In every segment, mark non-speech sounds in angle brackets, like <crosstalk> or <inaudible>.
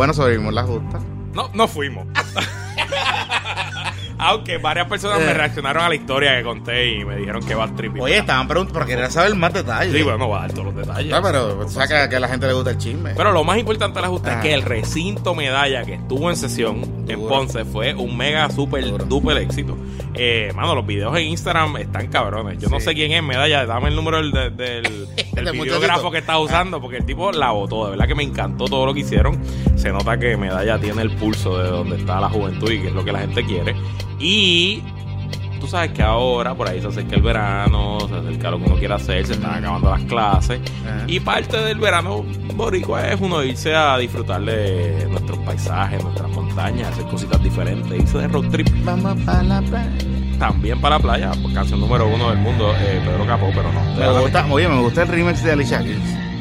Bueno, sobrevivimos la justa. No, no fuimos. <laughs> Aunque varias personas me Eh. reaccionaron a la historia que conté y me dijeron que va al trip. Oye, estaban preguntando, pero quería saber más detalles. Sí, bueno, no va a dar todos los detalles. Ah, pero sea, que, a la gente le gusta el chisme. Pero lo más importante de la justa Ah. es que el recinto medalla que estuvo en sesión en. Ponce fue un mega super duper éxito. Eh, mano, los videos en Instagram están cabrones. Yo no sé quién es medalla. Dame el número del, del, <laughs> videógrafo que estás usando porque el tipo la votó. De verdad que me encantó todo lo que hicieron. Se nota que medalla tiene el pulso de donde está la juventud y que es lo que la gente quiere. Y tú sabes que ahora por ahí se acerca el verano, se acerca lo que uno quiere hacer, se están acabando las clases. Ajá. Y parte del verano boricua es uno irse a disfrutar de nuestros paisajes, nuestras montañas, hacer cositas diferentes, irse de road trip Vamos para la playa. también para la playa, canción número uno del mundo, eh, Pedro Capó, pero no. Me gusta, oye, me gusta el remix de Alicia Keys.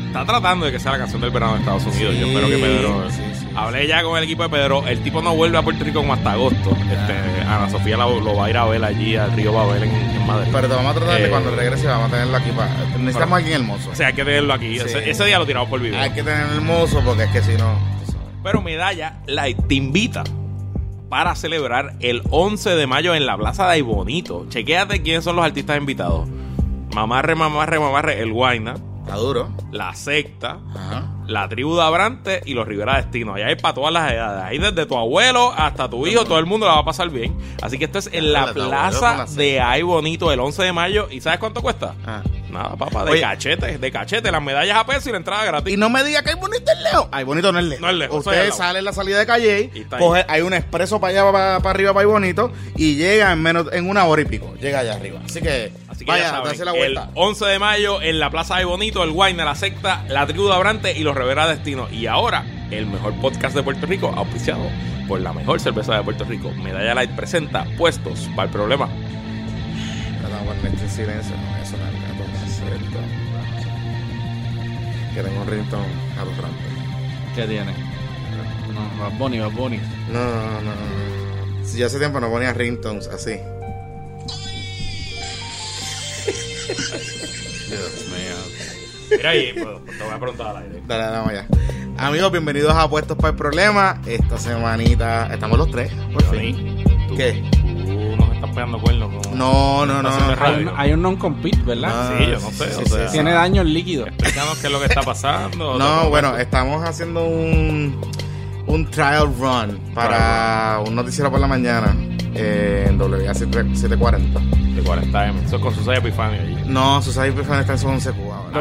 Está tratando de que sea la canción del verano de Estados Unidos. Yo espero que Pedro. sí, sí. Hablé ya con el equipo de Pedro. El tipo no vuelve a Puerto Rico como hasta agosto. Este, Ana Sofía lo, lo va a ir a ver allí al Río Babel en, en Madrid. Pero te vamos a tratar de Eh, cuando regrese, vamos a tenerlo aquí. Para, necesitamos Pero- a alguien hermoso. O sea, hay que tenerlo aquí. Ese, ese día lo tiramos por video. Hay que tenerlo hermoso porque es que si no. Pero Medalla Light te invita para celebrar el 11 de mayo en la Plaza de Aybonito. Chequéate quiénes son los artistas invitados. Mamarre, mamarre, mamarre, el Guayna, Está duro. la secta, Ajá. la tribu de Abrante y los Rivera Destino. Allá hay para todas las edades. Ahí desde tu abuelo hasta tu hijo, todo el mundo la va a pasar bien. Así que esto es en la plaza la secta. de Ay Bonito el 11 de mayo. ¿Y sabes cuánto cuesta? Ah. Nada, papá, de Oye. cachete, de cachete. Las medallas a peso y la entrada gratis. Y no me diga que hay bonito el lejos. Ay, bonito no es lejos. No es es Usted sale en la salida de calle, Y coge, hay un expreso para allá, para, para arriba, para ahí bonito, y llega en menos, en una hora y pico. Llega allá arriba. Así que, Así que ya vaya, saben, dase la el vuelta. 11 de mayo en la Plaza de Bonito, el Wine, la secta, la tribu de Abrante y los Rivera Destino. Y ahora, el mejor podcast de Puerto Rico, auspiciado por la mejor cerveza de Puerto Rico. Medalla Light presenta puestos para el problema. Este silencio. No, eso no. Que tengo un atorrante. ¿Qué tiene? No, Bad Bunny, Bad Bunny. No, no, no, no, no. Si yo hace tiempo no ponía ringtones así. Dios mío. Mira ahí, pues, te voy a preguntar al aire. Dale, vamos allá. Amigos, bienvenidos a Puestos para el Problema. Esta semanita estamos los tres, por fin. Tú- ¿Qué? Tú nos estás pegando cuernos con... No, no, no. No. Hay un, hay un non-compete, ¿verdad? Ah, Sí, yo no sé, o sea, Tiene daño el líquido. Explícanos qué es lo que está pasando. No, bueno, estamos haciendo un, un trial run para un noticiero por la mañana eh, en WA740. De 40M. Eso es con Susana Epifanio allí. No, Susana Epifania está en su 11 Cuba ahora.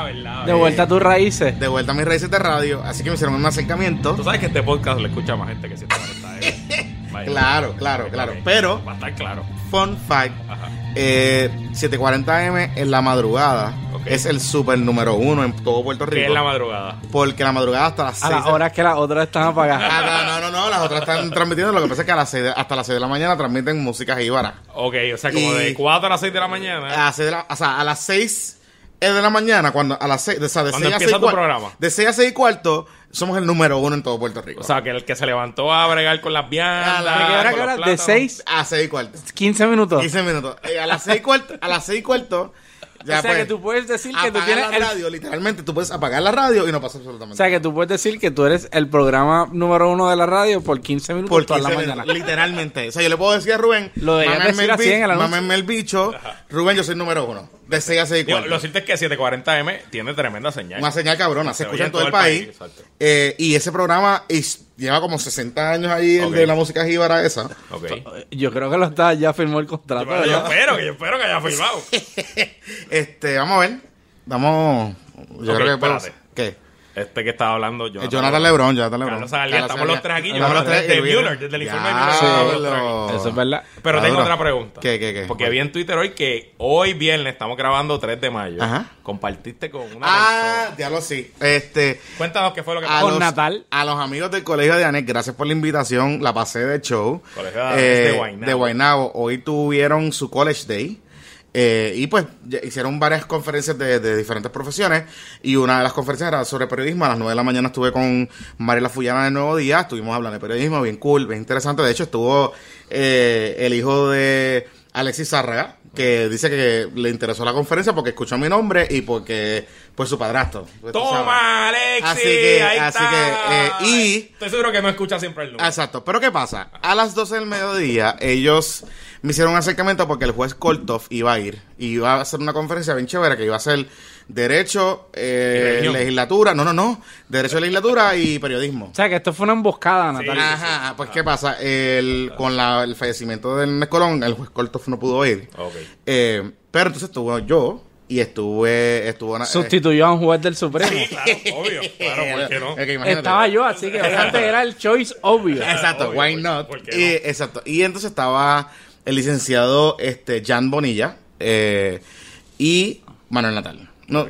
Ah, verdad. De vuelta a tus raíces. De vuelta a mis raíces de radio, así que me hicieron un acercamiento. Tú sabes que este podcast lo escucha más gente que 140M. Vaya. <laughs> Claro, claro, claro. Pero, Va a estar claro. fun fact, Ajá. eh, 740M en la madrugada. Es el super número uno en todo Puerto Que Rico. es la madrugada. Porque la madrugada hasta las 6 A las horas que las otras están apagadas. Ah, no, no, no, no, las otras están transmitiendo. Lo que pasa es que a las seis de- hasta las 6 de la mañana transmiten música jíbara. Ok, o sea, como Y- de 4 a las 6 de la mañana. A las seis de la- o sea, a las 6 de la mañana, cuando a las 6, o sea, de Cuando 6 a empieza 6 tu programa. De 6 a 6 y cuarto, somos el número uno en todo Puerto Rico. O sea, que el que se levantó a bregar con las viandas. A la- ¿De qué hora, con qué los hora? ¿De plátanos. 6? a 6 y cuarto. 15 minutos. 15 minutos. Eh, a las 6 y cuarto, a las 6 y cuarto, ya o sea pues, que tú puedes decir que tú apagar tienes la el... radio, literalmente, tú puedes apagar la radio y no pasa O absolutamente sea que tú puedes decir que tú eres el programa número uno de la radio por 15 minutos por toda 15 la minutos, mañana. literalmente. O sea, yo le puedo decir a Rubén, Lo decir el así en el bicho, Rubén, yo soy el número uno. De 6 a 6 y Digo, cuarto. lo cierto es que 740M tiene tremenda señal. Una señal cabrona, se, Se escucha en todo el país. exacto. Eh, y ese programa es- lleva como 60 años ahí, el de la música jíbara esa. Ok. Yo creo que lo está, ya firmó el contrato. Yo ¿verdad? espero, que yo espero que haya firmado. <laughs> este, vamos a ver. Vamos. Yo creo que espérate. Este que estaba hablando, Jonathan, Jonathan Lebron, Jonathan Lebron. Carlos estamos los tres aquí, Estamos los tres, viene- Mueller, desde el informe de Ya, Mueller, estamos los tres lo- Eso es verdad. Pero tengo otra pregunta. ¿Qué, qué, qué? Porque vi en Twitter hoy que hoy viernes estamos grabando 3 de mayo. Ajá. Compartiste con una Ah, persona. ya lo sí. Este. Cuéntanos qué fue lo que A pasó. Con los, Natal. a los amigos del colegio de Anet, gracias por la invitación. La pasé de show. Eh, Colegio de Anet de Guaynabo. de Guaynabo. Hoy tuvieron su College Day. Eh, y pues hicieron varias conferencias de, de diferentes profesiones. Y una de las conferencias era sobre periodismo. A las 9 de la mañana estuve con Mariela Fullana de Nuevo Día. Estuvimos hablando de periodismo, bien cool, bien interesante. De hecho, estuvo eh, el hijo de Alexis Zárraga, que dice que le interesó la conferencia porque escuchó mi nombre y porque Pues su padrastro. pues Toma. Alexis. Así que- ahí así está. que, eh, y- Estoy seguro que no escucha siempre el número. Exacto. Pero ¿qué pasa? A las 12 del mediodía, ellos me hicieron un acercamiento porque el juez Koltov iba a ir. Y iba a hacer una conferencia bien chévere que iba a ser Derecho, eh. Legislatura. No, no, no. Derecho, Legislatura y Periodismo. O sea, que esto fue una emboscada, Sí. Natalia. Ajá, pues ¿qué pasa? El, con la- el fallecimiento del Ernest Colón, el juez Koltov no pudo ir. Ok. Eh, pero entonces estuvo yo y estuve... estuvo una- Sustituyó a un juez del Supremo. Sí, claro, obvio. Claro, ¿por qué no? Estaba yo, así que obviamente era el choice obvio. Exacto, obvio, why ¿por- not? por y? Exacto. Y entonces estaba el licenciado este, Jan Bonilla eh, y Manuel Natal. No, Ok.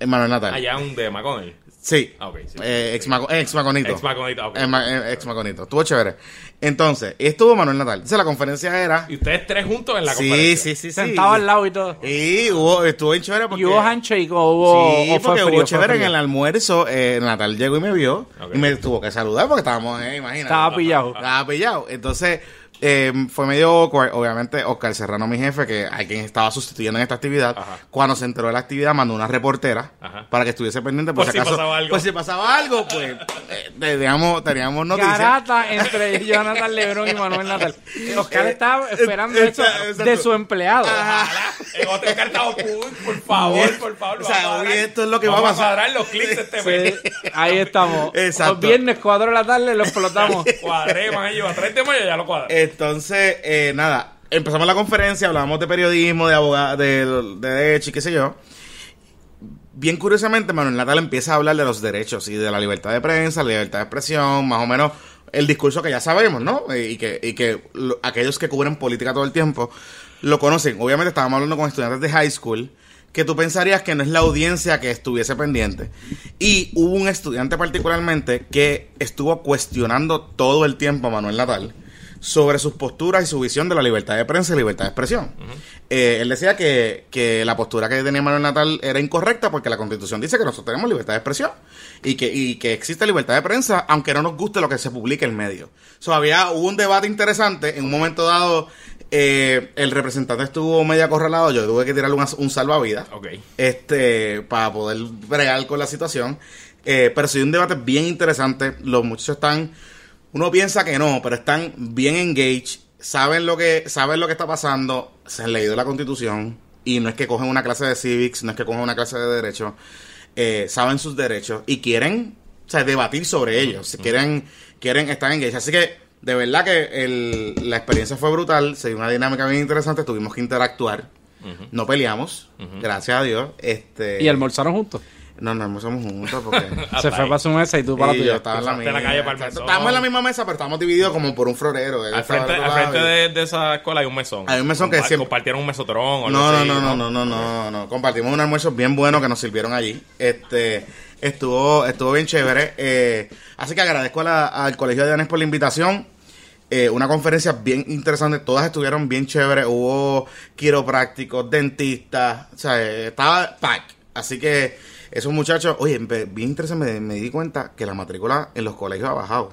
eh, Manuel Natal. Allá un de McConnell. Sí. Ah, ok, sí. Eh, ex, Maco- ex Maconito. Ex Maconito, ok. Eh, eh, ex Maconito. Estuvo chévere. Entonces, estuvo Manuel Natal. Entonces la conferencia era... Y ustedes tres juntos en la Sí, conferencia. sí, sí, sí. Sentado al lado y todo. Y hubo, estuvo bien chévere porque... ¿Y hubo handshake o hubo.? Sí, o fue porque frío, hubo fue chévere en el almuerzo. Eh, Natal llegó y me vio. Ok. Y me tuvo que saludar porque estábamos, eh, imagínate. Estaba pillado. Estaba pillado. Entonces, eh, fue medio awkward. Obviamente, Oscar Serrano, mi jefe, que hay quien estaba sustituyendo en esta actividad, Ajá. cuando se enteró de la actividad, mandó una reportera Ajá. para que estuviese pendiente por, Por si acaso. pasaba algo. Pues si pasaba algo, pues eh, teníamos, teníamos noticias. Garata entre <laughs> Jonathan Lebron y Manuel Natal. Oscar estaba esperando eh, eso exacto. de su empleado. Ojalá. En otro cartado, por favor, por favor. O sea, vamos a hoy cuadrar- esto es lo que va a vamos pasar. cuadrar los clics de este mes. Sí, ahí estamos. Exacto. Los viernes 4 de la tarde lo explotamos. Cuadré, man, yo a 30 de mayo ya lo cuadré. Entonces, eh, nada, empezamos la conferencia, hablábamos de periodismo, de abogado, de, de derecho y qué sé yo. Bien curiosamente, Manuel Natal empieza a hablar de los derechos y de la libertad de prensa, la libertad de expresión, más o menos el discurso que ya sabemos, ¿no? Y que, y que lo- aquellos que cubren política todo el tiempo lo conocen. Obviamente estábamos hablando con estudiantes de high school que tú pensarías que no es la audiencia que estuviese pendiente. Y hubo un estudiante particularmente que estuvo cuestionando todo el tiempo a Manuel Natal sobre sus posturas y su visión de la libertad de prensa y libertad de expresión. Eh, él decía que, que la postura que tenía Manuel Natal era incorrecta porque la constitución dice que nosotros tenemos libertad de expresión y que, y que existe libertad de prensa aunque no nos guste lo que se publique en medio. So, había, hubo un debate interesante, en un momento dado eh, el representante estuvo medio acorralado, yo tuve que tirarle un, un salvavidas este para poder bregar con la situación. Eh, pero sí, un debate bien interesante. Los muchachos están, uno piensa que no, pero están bien engaged, saben lo que, saben lo que está pasando, se han leído la constitución y no es que cogen una clase de civics, no es que cogen una clase de derecho, eh, saben sus derechos y quieren, o sea, debatir sobre ellos, quieren, quieren estar engaged. Así que de verdad que el- la experiencia fue brutal, se dio una dinámica bien interesante, tuvimos que interactuar. No peleamos, gracias a Dios. Este, Y almorzaron juntos. No, no almorzamos juntos porque... <laughs> Se fue para su mesa y tú para la tuya. estaba en la Cruzaste misma. la calle para el Exacto. mesón. Estábamos en la misma mesa, pero estábamos divididos como por un florero. Al frente, al frente de, de esa escuela hay un mesón. Hay un mesón que siempre- Compartieron un mesotrón o algo No, no, así, no, no, no, no, no, no. Compartimos un almuerzo bien bueno que nos sirvieron allí. Este, estuvo, estuvo bien chévere. Eh, así que agradezco a la- al Colegio de Anes por la invitación. Eh, una conferencia bien interesante, todas estuvieron bien chéveres. Hubo quiroprácticos, dentistas, o sea, eh, estaba pack. Así que esos muchachos, oye, bien interesante, me, me di cuenta que la matrícula en los colegios ha bajado.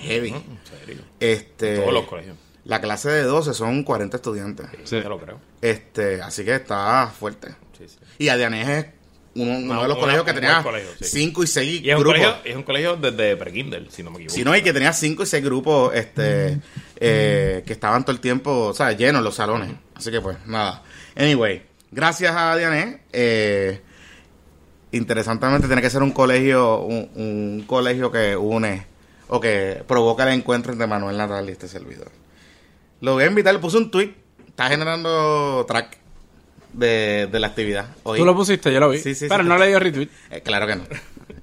Heavy. En serio. Este, Todos los colegios. La clase de 12 son 40 estudiantes. Sí. Te lo creo. Este, así que está fuerte. Sí, sí. Y Adianés es uno, uno No, de los una- colegios que tenía buen colegio, sí. 5 y 6 Y es un, grupos. colegio, es un colegio desde pre-Kindle, si no me equivoco. Si no, y que tenía 5 y 6 grupos este, eh, que estaban todo el tiempo, o sea, llenos los salones. Así que pues, nada. Anyway, gracias a Dianés. Eh, interesantemente tiene que ser un colegio, un, un colegio que une o que provoca el encuentro entre Manuel Natal y este servidor. Lo voy a invitar, le puse un tweet. Está generando track de, de la actividad. Hoy. Tú lo pusiste, yo lo vi. Sí, sí, pero sí. no le dio retweet. Eh, claro que no.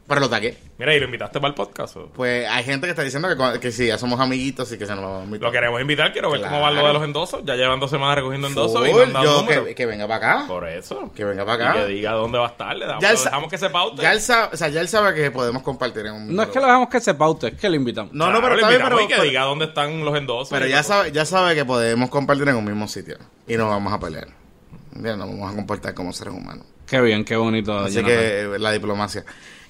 Pero lo tagué. Mira, ¿y lo invitaste para el podcast? o? Pues hay gente que está diciendo que, que sí, ya somos amiguitos y que se nos va a invitar. Lo queremos invitar, quiero ver cómo va lo de los endosos. Ya llevan dos semanas recogiendo endosos y Full, no han dado yo número. que, que venga para acá. Por eso. Que venga para Y acá. que diga dónde va a estar. Le damos, Ya lo dejamos que se paute. Ya él sabe, o sea, ya él sabe que podemos compartir en un No es que lo dejamos que se paute, es que lo invitamos. No, no, pero bien, invitamos pero, y que pero- diga dónde están los endosos. pero ya sabe, ya sabe que podemos compartir en un mismo sitio. Y nos vamos a pelear. Ya nos vamos a comportar como seres humanos. Qué bien, qué bonito. Así Jonathan. que eh, la diplomacia.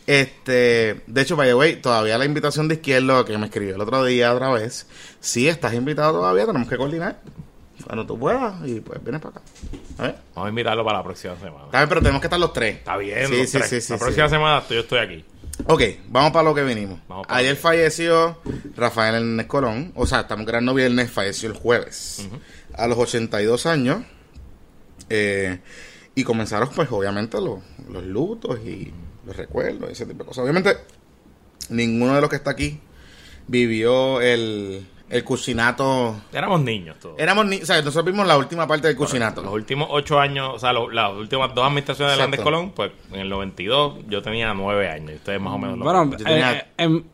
Este, de hecho, by the way, todavía la invitación de izquierdo que me escribió el otro día otra vez. Si estás invitado todavía, tenemos que coordinar. cuando tú puedas y pues vienes para acá. A ver. Vamos a invitarlo para la próxima semana. Está bien, pero tenemos que estar los tres. Está bien, Sí, los sí, tres. sí, sí, La próxima semana yo estoy aquí. Ok, vamos para lo que vinimos. Ayer falleció Rafael Hernández Colón. O sea, estamos grabando viernes, falleció el jueves. A los 82 años. Eh, y comenzaron, pues, obviamente, los, los lutos y los recuerdos, ese tipo de cosas. Obviamente, ninguno de los que está aquí vivió el, el cuchinato. Éramos niños todos. Éramos ni, o sea, nosotros vimos la última parte del cuchinato. Los últimos ocho años, o sea, lo- las últimas dos administraciones de. Hernández Colón, pues en el 92 yo tenía nueve años y ustedes más o menos lo Bueno, yo tenía- eh, en,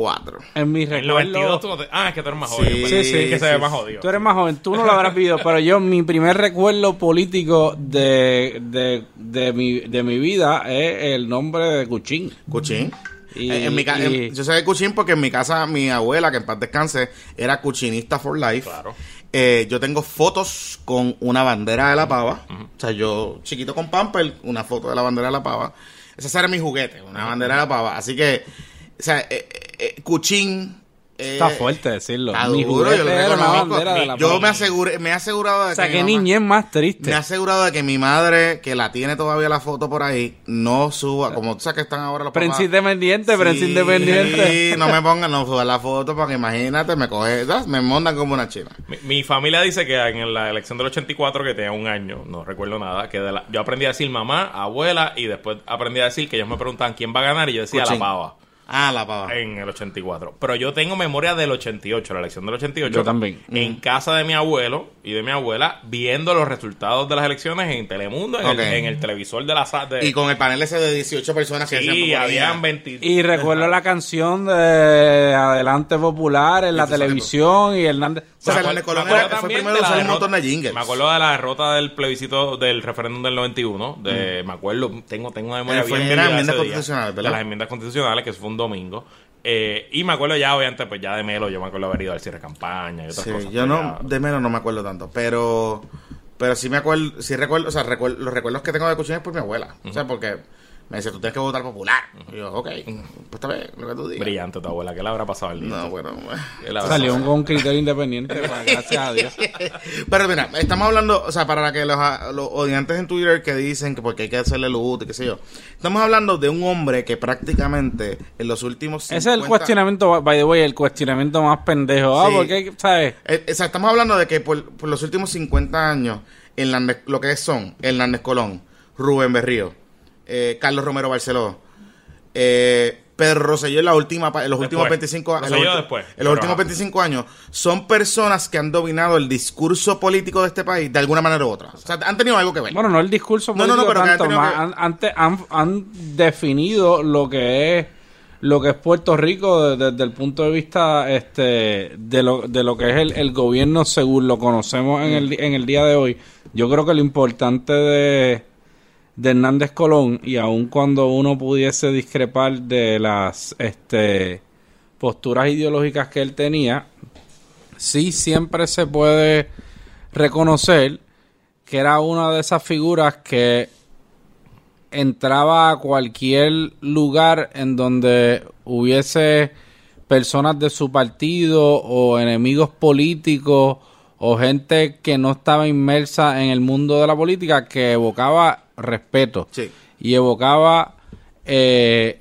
Cuatro. en mi En el recuerdo... 92 tú no te- Ah, es que tú eres más Sí, joven. pues, sí, es que sí, se ve sí. más jodido. Tú eres más joven, tú no lo habrás vivido, pero yo, mi primer recuerdo político de, de, de, mi, de mi vida es el nombre de Cuchín. Cuchín. Y- Eh, en mi ca- en- y- yo sé de Cuchín porque en mi casa mi abuela, que en paz descanse, era cuchinista for life. Claro. Eh, yo tengo fotos con una bandera de la pava. O sea, yo chiquito con Pamper, una foto de la bandera de la pava. Ese era mi juguete, una bandera de la pava. Así que, o sea, eh, eh, eh, Cuchín... eh, Está fuerte decirlo. Está Mi duro, yo lo de la Yo me aseguré, me he asegurado de O sea, que qué mi niñez más triste. me ha asegurado de que mi madre, que la tiene todavía la foto por ahí, no suba, como tú sabes que están ahora los Prensa independiente, prensa Sí, independiente. no me pongan, no suban la foto porque imagínate, me coge, ¿sabes? me montan como una china. Mi, mi familia dice que en la elección del 84, que tenía un año, no recuerdo nada, que de la- yo aprendí a decir mamá, abuela, y después aprendí a decir que ellos me preguntaban quién va a ganar, y yo decía Cuchín. la pava Ah, la pava. en el 84. Pero yo tengo memoria del 88, la elección del 88. Yo también. En casa de mi abuelo y de mi abuela, viendo los resultados de las elecciones en Telemundo, en, Ok. el, en el televisor de la sa- de Y con el panel ese de 18 personas que Sí, habían 20. Y recuerdo la canción de Adelante Popular en la televisión y Hernández. O sea, Me acuerdo- Colón me acuerdo era- fue también primero de la un derrota- montón de jingles. Me acuerdo de la derrota del plebiscito del referéndum del 91. De, Me acuerdo, tengo, tengo una memoria Eh, fue- bien de enmiendas constitucionales, ¿verdad? De las enmiendas constitucionales, que fue un domingo. Eh, y me acuerdo ya, obviamente, pues ya de Melo, yo me acuerdo haber ido al cierre de campaña y otras Sí, cosas. yo pues, no, ya- de menos no me acuerdo tanto, pero pero sí me acuerdo, sí recuerdo, o sea, recuerdo, los recuerdos que tengo de Cuchín es por mi abuela, o sea, porque me dice, tú tienes que votar popular. Y yo, ok, pues está bien, lo que tú digas. Brillante tu abuela, ¿qué le habrá pasado al día? No, bueno, ¿Qué le habrá Salió con un criterio independiente, pues, gracias a Dios. <laughs> Pero mira, estamos hablando, o sea, para que los, los odiantes en Twitter que dicen que porque hay que hacerle luto y qué sé yo, estamos hablando de un hombre que prácticamente en los últimos Ese es el 50 cuestionamiento, by the way, el cuestionamiento más pendejo. Ah, Sí. porque, ¿sabes? Eh, o sea, estamos hablando de que por, por los últimos 50 años, Hernández- lo que son Hernández Colón, Rubén Berrío, eh, Carlos Romero Barceló, eh, Pedro Rosselló en, la última, en los Después. últimos 25 años. En después, en los últimos ajá. 25 años, son personas que han dominado el discurso político de este país de alguna manera u otra. O sea, han tenido algo que ver. Bueno, no el discurso No, no, no, político pero que han tanto, que- han, han, han definido lo que es lo que es Puerto Rico de- desde el punto de vista este de lo, de lo que es el, el gobierno según lo conocemos en el, en el día de hoy. Yo creo que lo importante de, de Hernández Colón y aun cuando uno pudiese discrepar de las este posturas ideológicas que él tenía, sí siempre se puede reconocer que era una de esas figuras que entraba a cualquier lugar en donde hubiese personas de su partido o enemigos políticos o gente que no estaba inmersa en el mundo de la política que evocaba respeto Sí. y evocaba eh,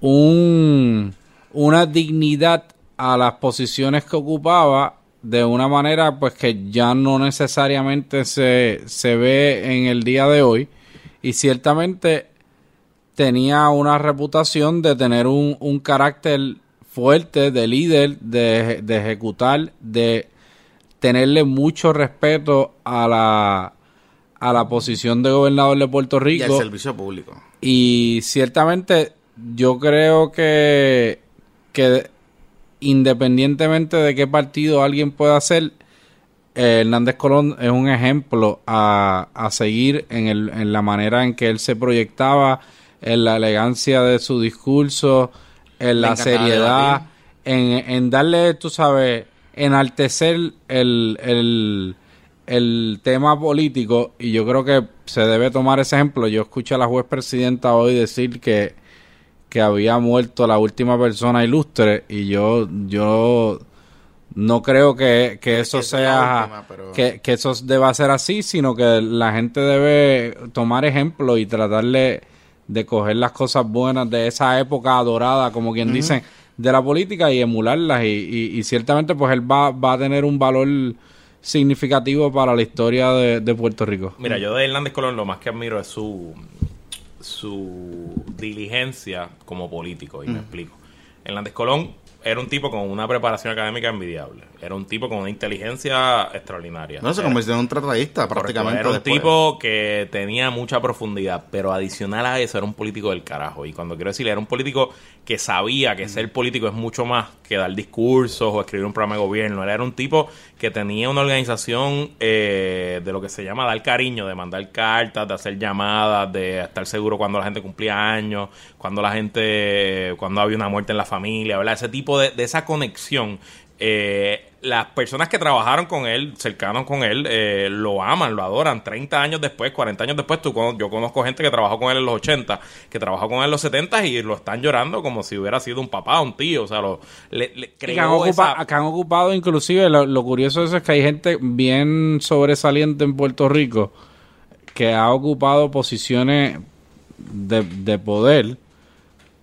un, una dignidad a las posiciones que ocupaba de una manera pues que ya no necesariamente se, se ve en el día de hoy y ciertamente tenía una reputación de tener un, un carácter fuerte de líder, de, de ejecutar, de tenerle mucho respeto a la, a la posición de gobernador de Puerto y Rico. al servicio público. Y ciertamente yo creo que, que independientemente de qué partido alguien pueda ser, eh, Hernández Colón es un ejemplo a, a seguir en, el, en la manera en que él se proyectaba, en la elegancia de su discurso, en la seriedad, en, en darle, tú sabes, enaltecer el, el, el tema político y yo creo que se debe tomar ese ejemplo. Yo escuché a la juez presidenta hoy decir que, que había muerto la última persona ilustre y yo, yo no creo que, que eso sea última, pero- que, que eso deba ser así, sino que la gente debe tomar ejemplo y tratarle de coger las cosas buenas de esa época dorada, como quien dicen, de la política y emularlas. Y, y- y ciertamente, pues él va, va a tener un valor significativo para la historia de, de Puerto Rico. Mira, yo de Hernández Colón lo más que admiro es su, su diligencia como político, y me explico. Hernández Colón era un tipo con una preparación académica envidiable. Era un tipo con una inteligencia extraordinaria. No, se convirtió en un tratadista prácticamente. Era un después. tipo que tenía mucha profundidad, pero adicional a eso era un político del carajo. Y cuando quiero decir, era un político que sabía que ser político es mucho más que dar discursos o escribir un programa de gobierno. Él era un tipo que tenía una organización eh, de lo que se llama dar cariño, de mandar cartas, de hacer llamadas, de estar seguro cuando la gente cumplía años, cuando la gente, cuando había una muerte en la familia, ¿verdad? Ese tipo de, de esa conexión. Eh, las personas que trabajaron con él, cercanos con él, eh, lo aman, lo adoran. 30 años después, 40 años después, tú, yo conozco gente que trabajó con él en los 80, que trabajó con él en los 70 y lo están llorando como si hubiera sido un papá, un tío. O sea, lo, le, le que han, creó ocupa- esa- que han ocupado inclusive, lo, lo curioso de eso es que hay gente bien sobresaliente en Puerto Rico que ha ocupado posiciones de, de poder,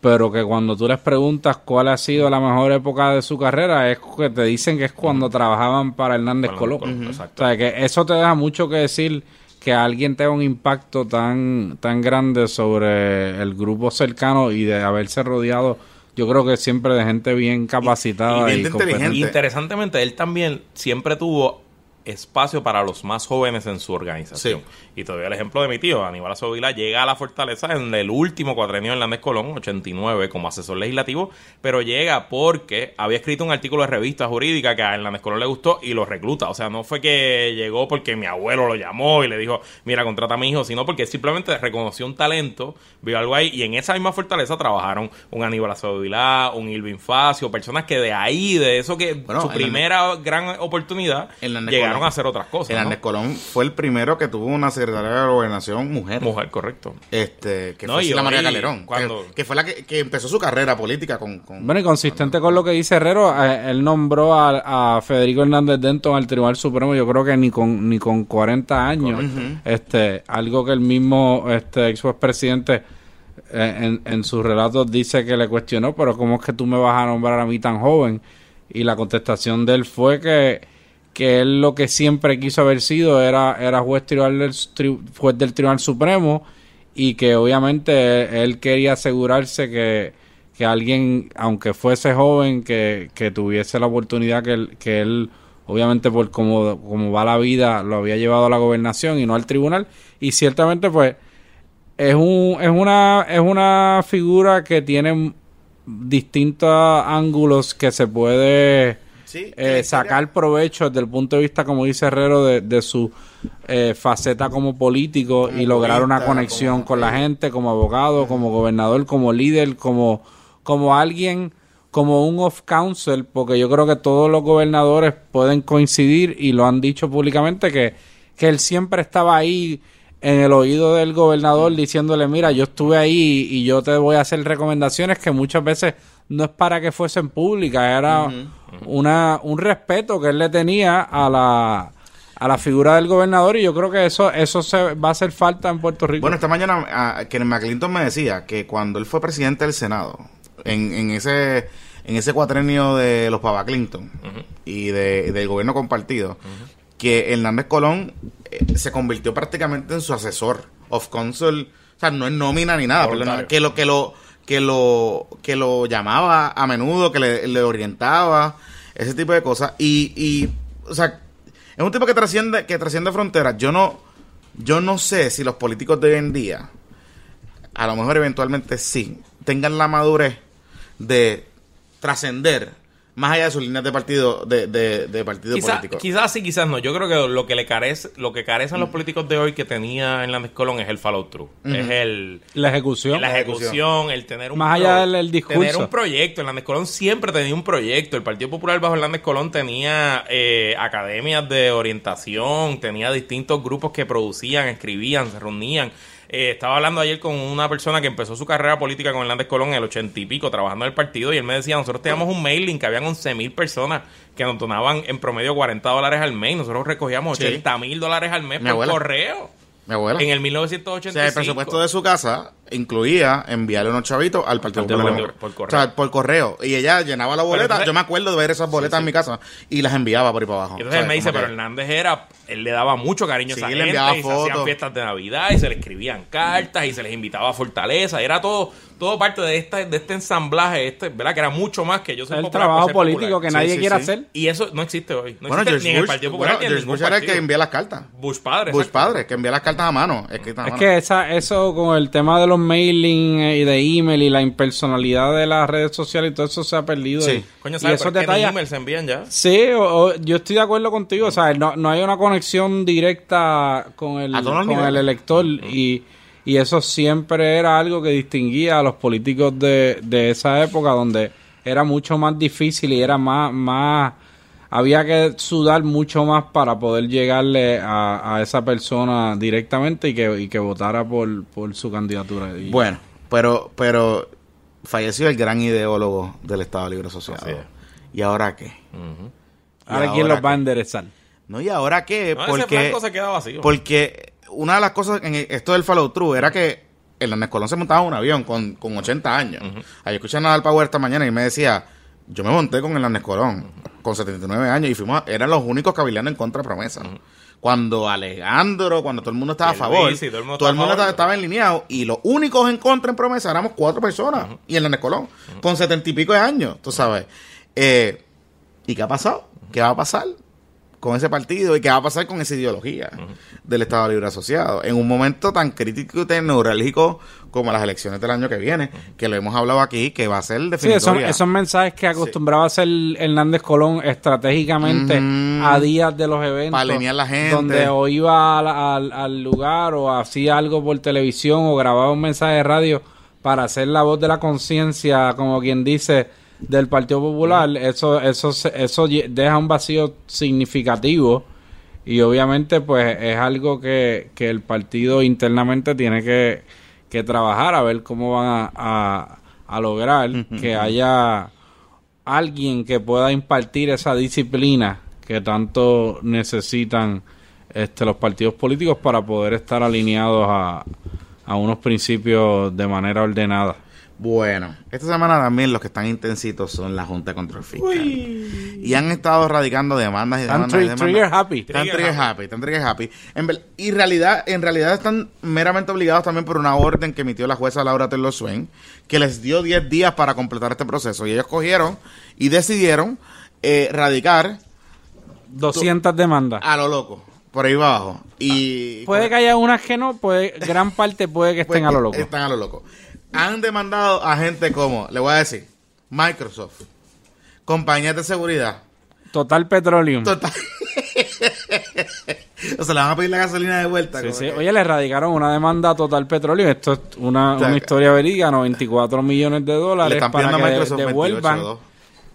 pero que cuando tú les preguntas cuál ha sido la mejor época de su carrera, es que te dicen que es cuando trabajaban para Hernández Hernández Colón. O exacto. sea, que eso te deja mucho que decir que alguien tenga un impacto tan, tan grande sobre el grupo cercano y de haberse rodeado, yo creo que siempre de gente bien capacitada y y, bien inteligente. Interesantemente, él también siempre tuvo espacio para los más jóvenes en su organización. Sí. Y te doy el ejemplo de mi tío, Aníbal Azovila, llega a la Fortaleza en el último cuatrenio de Hernández Colón, 89, como asesor legislativo, pero llega porque había escrito un artículo de revista jurídica que a Hernández Colón le gustó y lo recluta. O sea, no fue que llegó porque mi abuelo lo llamó y le dijo, mira, contrata a mi hijo, sino porque simplemente reconoció un talento, vio algo ahí, y en esa misma Fortaleza trabajaron un Aníbal Azovila, un Ilvin Facio, personas que de ahí, de eso que Bueno, su primera gran oportunidad, Hernández llegaron Colón. a hacer otras cosas. ¿no? Hernández Colón fue el primero que tuvo una secretaria de gobernación mujer. Mujer, correcto. Este, que No, fue Sila María Calderón. cuando- Que, que fue la que, que empezó su carrera política con. con- Bueno, y consistente con lo que dice Herrero, eh, él nombró a, a Federico Hernández Denton al Tribunal Supremo, yo creo que ni con ni con 40 años. Este, algo que el mismo este ex presidente en, en sus relatos dice que le cuestionó, pero ¿cómo es que tú me vas a nombrar a mí tan joven? Y la contestación de él fue que, que él lo que siempre quiso haber sido era, era juez, tribunal del, juez del Tribunal Supremo y que obviamente él, quería asegurarse que, que alguien, aunque fuese joven, que, que tuviese la oportunidad que él, que él obviamente por cómo, cómo va la vida, lo había llevado a la gobernación y no al tribunal. Y ciertamente pues es un es una es una figura que tiene distintos ángulos que se puede Sí, eh, sacar provecho desde el punto de vista como dice Herrero de, de su eh, faceta como político Como y lograr una conexión como- con la gente como abogado como gobernador como líder como como alguien como un off council porque yo creo que todos los gobernadores pueden coincidir y lo han dicho públicamente que que él siempre estaba ahí en el oído del gobernador diciéndole, mira, yo estuve ahí y yo te voy a hacer recomendaciones que muchas veces no es para que fuesen públicas, era una, un respeto que él le tenía a la, a la figura del gobernador y yo creo que eso eso se va a hacer falta en Puerto Rico. Bueno, esta mañana ah, Kenneth McClinton me decía que cuando él fue presidente del Senado, en, en ese en ese cuatrenio de los Papa Clinton y de, del gobierno compartido, que Hernández Colón eh, se convirtió prácticamente en su asesor of counsel, o sea, no es nómina ni nada, perdona, que lo que lo que lo que lo llamaba a menudo, que le, orientaba, ese tipo de cosas y, y o sea, es un tipo que trasciende que trasciende fronteras. Yo no yo no sé si los políticos de hoy en día a lo mejor eventualmente sí tengan la madurez de trascender más allá de sus líneas de partido de, de, de partido Quizá- político. quizás sí, quizás no. Yo creo que lo que le carece, lo que carecen Mm. los políticos de hoy que tenía Hernández Colón es el follow through. Es el la ejecución. la ejecución, el tener un Más allá del- del discurso. tener un proyecto. Hernández Colón siempre tenía un proyecto. El Partido Popular bajo Hernández Colón tenía eh, academias de orientación, tenía distintos grupos que producían, escribían, se reunían. Eh, estaba hablando ayer con una persona que empezó su carrera política con Hernández Colón en el ochenta y pico, trabajando en el partido, y él me decía, nosotros teníamos un mailing que habían 11 mil personas que nos donaban en promedio 40 dólares al mes, y nosotros recogíamos Sí. 80 mil dólares al mes Mi por abuela. correo. Mi abuela. En el O 1985. sea, el presupuesto de su casa incluía enviarle unos chavitos al Partido Partido Popular por correo. O sea, por correo. Y ella llenaba la boleta. entonces- Yo me acuerdo de ver esas boletas en mi casa y las enviaba por ahí para abajo. Y entonces él me dice, pero que- Hernández era, él le daba mucho cariño Sí, a esa le gente, y se hacían fiestas de Navidad, y se le escribían cartas, y se les invitaba a Fortaleza, era todo, todo parte de esta, de este ensamblaje, este, ¿verdad? Que era mucho más que yo soy el trabajo ser político popular. que nadie sí, quiere sí. hacer. Y eso no existe hoy. No Bueno, existe George ni en el Partido Popular bueno, ni en George ningún Bush era el que envía las cartas. Bush padre. Bush exacto. padre, que envía las cartas a mano. Es que esa, eso con el tema de los mailing eh, y de email y la impersonalidad de las redes sociales y todo eso se ha perdido. Sí. Y, Coño, y ¿sabes? esos Pero es que ni detalles. email se envían ya. Sí, o- o- yo estoy de acuerdo contigo. O sea, no, no hay una conexión directa con el, con el elector y, y eso siempre era algo que distinguía a los políticos de, de esa época donde era mucho más difícil y era más, más había que sudar mucho más para poder llegarle a, a esa persona directamente y que, y que votara por, por su candidatura. Y- Bueno, pero, pero falleció el gran ideólogo del Estado Libre Asociado. ¿Y ahora qué? ¿Y ahora quién los va a enderezar. No, ¿y ahora qué? No, ese porque, se queda vacío. porque una de las cosas en esto del follow through era que Hernández Colón se montaba en un avión con, con 80 años. Ahí escuché a Nadal Power esta mañana y me decía, yo me monté con Hernández Colón con 79 años y fuimos, eran los únicos cabilando en contra de promesa. Cuando Alejandro, cuando todo el mundo estaba a favor, todo el mundo todo el estaba mundo a favor. estaba, estaba alineado y los únicos en contra en promesa éramos cuatro personas y Hernández Colón con setenta y pico de años, tú sabes. Eh, ¿Y qué ha pasado? ¿Qué va a pasar con ese partido y qué va a pasar con esa ideología del Estado Libre Asociado? En un momento tan crítico y tan neurálgico como las elecciones del año que viene, que lo hemos hablado aquí, que va a ser Sí, esos, definitoria. esos mensajes que acostumbraba a hacer Hernández Colón estratégicamente a días de los eventos. Pa' alinear la gente. Donde o iba al, al- al lugar o hacía algo por televisión o grababa un mensaje de radio para hacer la voz de la conciencia, como quien dice, del Partido Popular. Eso, eso, eso deja un vacío significativo. Y obviamente, pues es algo que, que el partido internamente tiene que, que trabajar a ver cómo van a, a- a lograr que haya alguien que pueda impartir esa disciplina que tanto necesitan este, los partidos políticos para poder estar alineados a, a unos principios de manera ordenada. Bueno, esta semana también los que están intensitos son la Junta de Control Fiscal. Y han estado radicando demandas y Están demandas y tri- demandas. trigger happy. Están Trigger trigger happy, están trigger happy. En y realidad, en realidad están meramente obligados también por una orden que emitió la jueza Laura Taylor Swain, que les dio 10 días para completar este proceso. Y ellos cogieron y decidieron eh, radicar 200 demandas. a lo loco, por ahí abajo. Y Puede que haya unas que no, puede, gran parte puede que <laughs> pues, estén a lo loco. Están a lo loco. Han demandado a gente como, le voy a decir, Microsoft, compañías de seguridad, Total Petroleum. Total. <laughs> o sea, le van a pedir la gasolina de vuelta. Sí, sí. que- Oye, le radicaron una demanda a Total Petroleum. Esto es una, O sea, una historia verídica, 94 millones de le dólares están para que Microsoft devuelvan 28,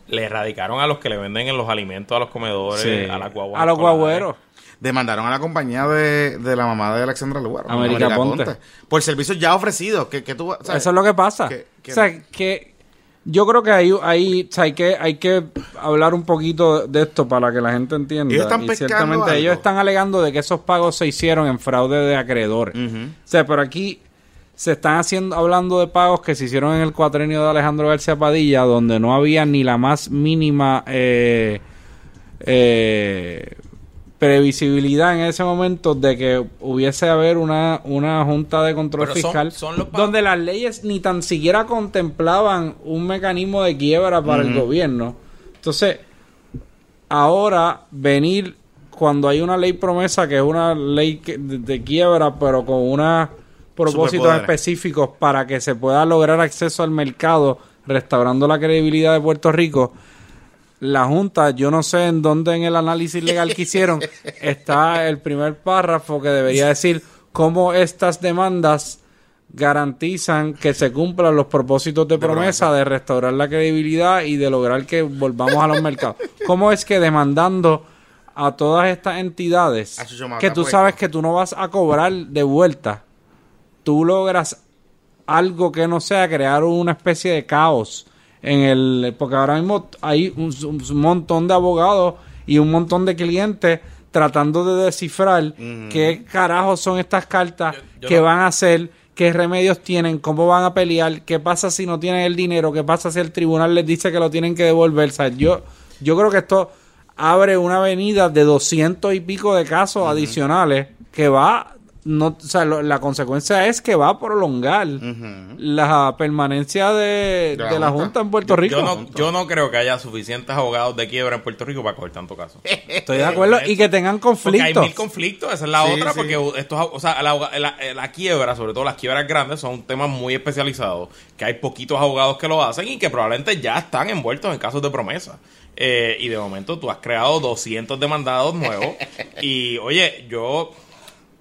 Le erradicaron a los que le venden en los alimentos a los comedores, Sí. a, las guaguas a los guagüeros. Demandaron a la compañía de, de la mamá de Alexandra Lugar. América Ponte. Por servicios ya ofrecidos. Que, que tú, Eso es lo que pasa. que- que- O sea, que yo creo que hay, hay, o sea, hay que hay que hablar un poquito de esto para que la gente entienda. Ellos están y ciertamente algo. ellos están alegando de que esos pagos se hicieron en fraude de acreedores. O sea, pero aquí se están haciendo hablando de pagos que se hicieron en el cuatrenio de Alejandro García Padilla, donde no había ni la más mínima eh, eh, previsibilidad en ese momento de que hubiese haber una, una junta de control Pero fiscal son los pagos- donde las leyes ni tan siquiera contemplaban un mecanismo de quiebra para el gobierno. Entonces, ahora venir cuando hay una ley promesa que es una ley que- de, de quiebra, pero con unos propósitos específicos para que se pueda lograr acceso al mercado, restaurando la credibilidad de Puerto Rico. La Junta, yo no sé en dónde en el análisis legal que hicieron <laughs> está el primer párrafo que debería decir cómo estas demandas garantizan que se cumplan los propósitos de promesa de restaurar la credibilidad y de lograr que volvamos a los mercados. ¿Cómo es que demandando a todas estas entidades que tú pues. sabes que tú no vas a cobrar de vuelta tú logras algo que no sea crear una especie de caos en el porque ahora mismo hay un, un montón de abogados y un montón de clientes tratando de descifrar qué carajos son estas cartas, Yo- yo qué no- van a hacer, qué remedios tienen, cómo van a pelear, qué pasa si no tienen el dinero, qué pasa si el tribunal les dice que lo tienen que devolver. O sea, yo, yo creo que esto abre una avenida de doscientos y pico de casos adicionales que va, no, o sea, lo- la consecuencia es que va a prolongar la permanencia de, De la de la Junta. Junta en Puerto Rico. Yo no, yo no creo que haya suficientes abogados de quiebra en Puerto Rico para coger tanto caso. Estoy de acuerdo y que tengan Porque hay conflictos. mil conflictos, esa es la Sí, otra, sí. porque estos, o sea, la, la- la quiebra, sobre todo las quiebras grandes, son temas muy especializados, que hay poquitos abogados que lo hacen y que probablemente ya están envueltos en casos de promesa. Eh, y de momento tú has creado 200 demandados nuevos <laughs> y, oye, yo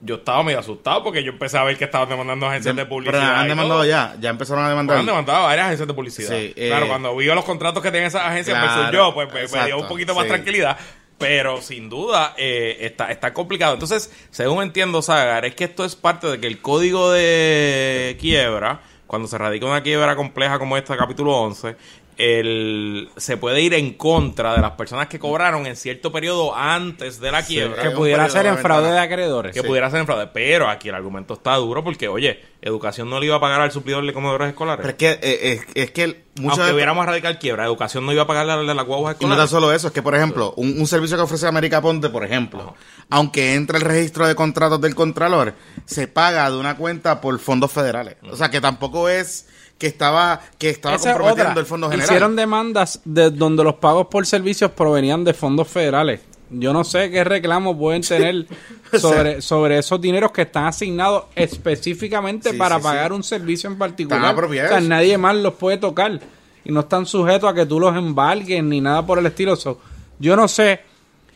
yo estaba medio asustado porque yo empecé a ver que estaban demandando agencias de publicidad. Pero han demandado ya, ya empezaron a demandar. Han demandado varias agencias de publicidad. Sí, eh, claro, cuando vi los contratos que tienen esas agencias Claro, yo, pues me- me, exacto, dio un poquito más sí. tranquilidad. Pero sin duda eh, está, está complicado. Entonces, según entiendo, Sagar, es que esto es parte de que el código de quiebra, cuando se radica una quiebra compleja como esta, capítulo 11, el, se puede ir en contra de las personas que cobraron en cierto periodo antes de la quiebra. que pudiera ser en fraude de acreedores. que pudiera ser en fraude. Pero aquí el argumento está duro porque, oye, educación no le iba a pagar al suplidor de comedores escolares. Pero es que, eh, es, es que mucho Aunque de- hubiéramos radical quiebra, educación no iba a pagarle a las guaguas Y no tan solo eso, es que, por ejemplo, un, un servicio que ofrece América Ponte, por ejemplo, aunque entre el registro de contratos del Contralor, se paga de una cuenta por fondos federales. O sea, que tampoco es que estaba que estaba Esa comprometiendo otra. el fondo general. Hicieron demandas de donde los pagos por servicios provenían de fondos federales. Yo no sé qué reclamos pueden tener <laughs> sobre, sobre esos dineros que están asignados específicamente Sí, para sí, pagar un servicio en particular. O sea, nadie más los puede tocar y no están sujetos a que tú los embargues ni nada por el estilo. So, yo no sé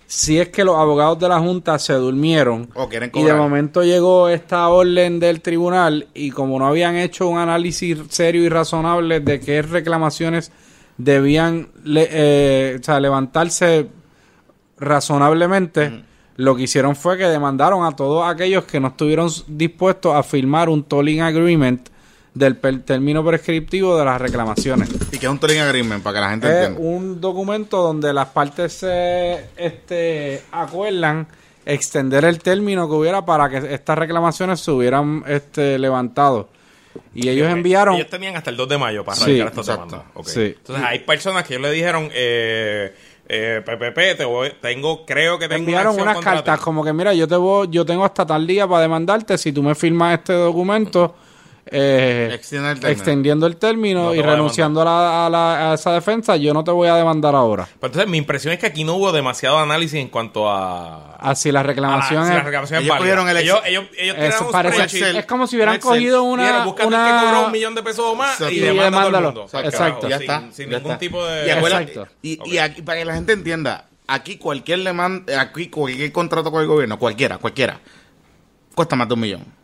si es que los abogados de la Junta se durmieron O quieren y de momento llegó esta orden del tribunal y como no habían hecho un análisis serio y razonable de qué reclamaciones debían le- eh, o sea, levantarse razonablemente, lo que hicieron fue que demandaron a todos aquellos que no estuvieron dispuestos a firmar un tolling agreement del per- término prescriptivo de las reclamaciones. Y que es un tolling agreement, para que la gente Es entienda. un documento donde las partes se este, acuerdan extender el término que hubiera para que estas reclamaciones se hubieran este, levantado. Y ellos enviaron... Ellos tenían hasta el 2 de mayo para Sí, radicar estas exacto. demandas. Ok. Sí. Entonces hay personas que ellos le dijeron, eh, eh, PPP, te voy- tengo, creo que tengo enviaron una unas cartas como que mira yo te voy, yo tengo hasta tal día para demandarte si tú me firmas este documento eh, Extiende el término. extendiendo el término No y renunciando a, la- a la- a esa defensa yo no te voy a demandar ahora Pero entonces mi impresión es que aquí no hubo demasiado análisis en cuanto a... así la a la- reclamación si es- la reclamación Ellos válida. cogieron el ellos, ellos, ellos eso tiraron un parece es como si hubieran cogido Dijeron, una, búscate una que cobró un millón de pesos o más Exacto. y Y demanda a todo el demándalo. Exacto. carajo, Ya sin- está. Sin ya ningún está. tipo de... Y, Exacto. y aquí, para que la gente entienda, aquí cualquier demanda, aquí cualquier contrato con el gobierno, cualquiera, cualquiera, cuesta más de un millón.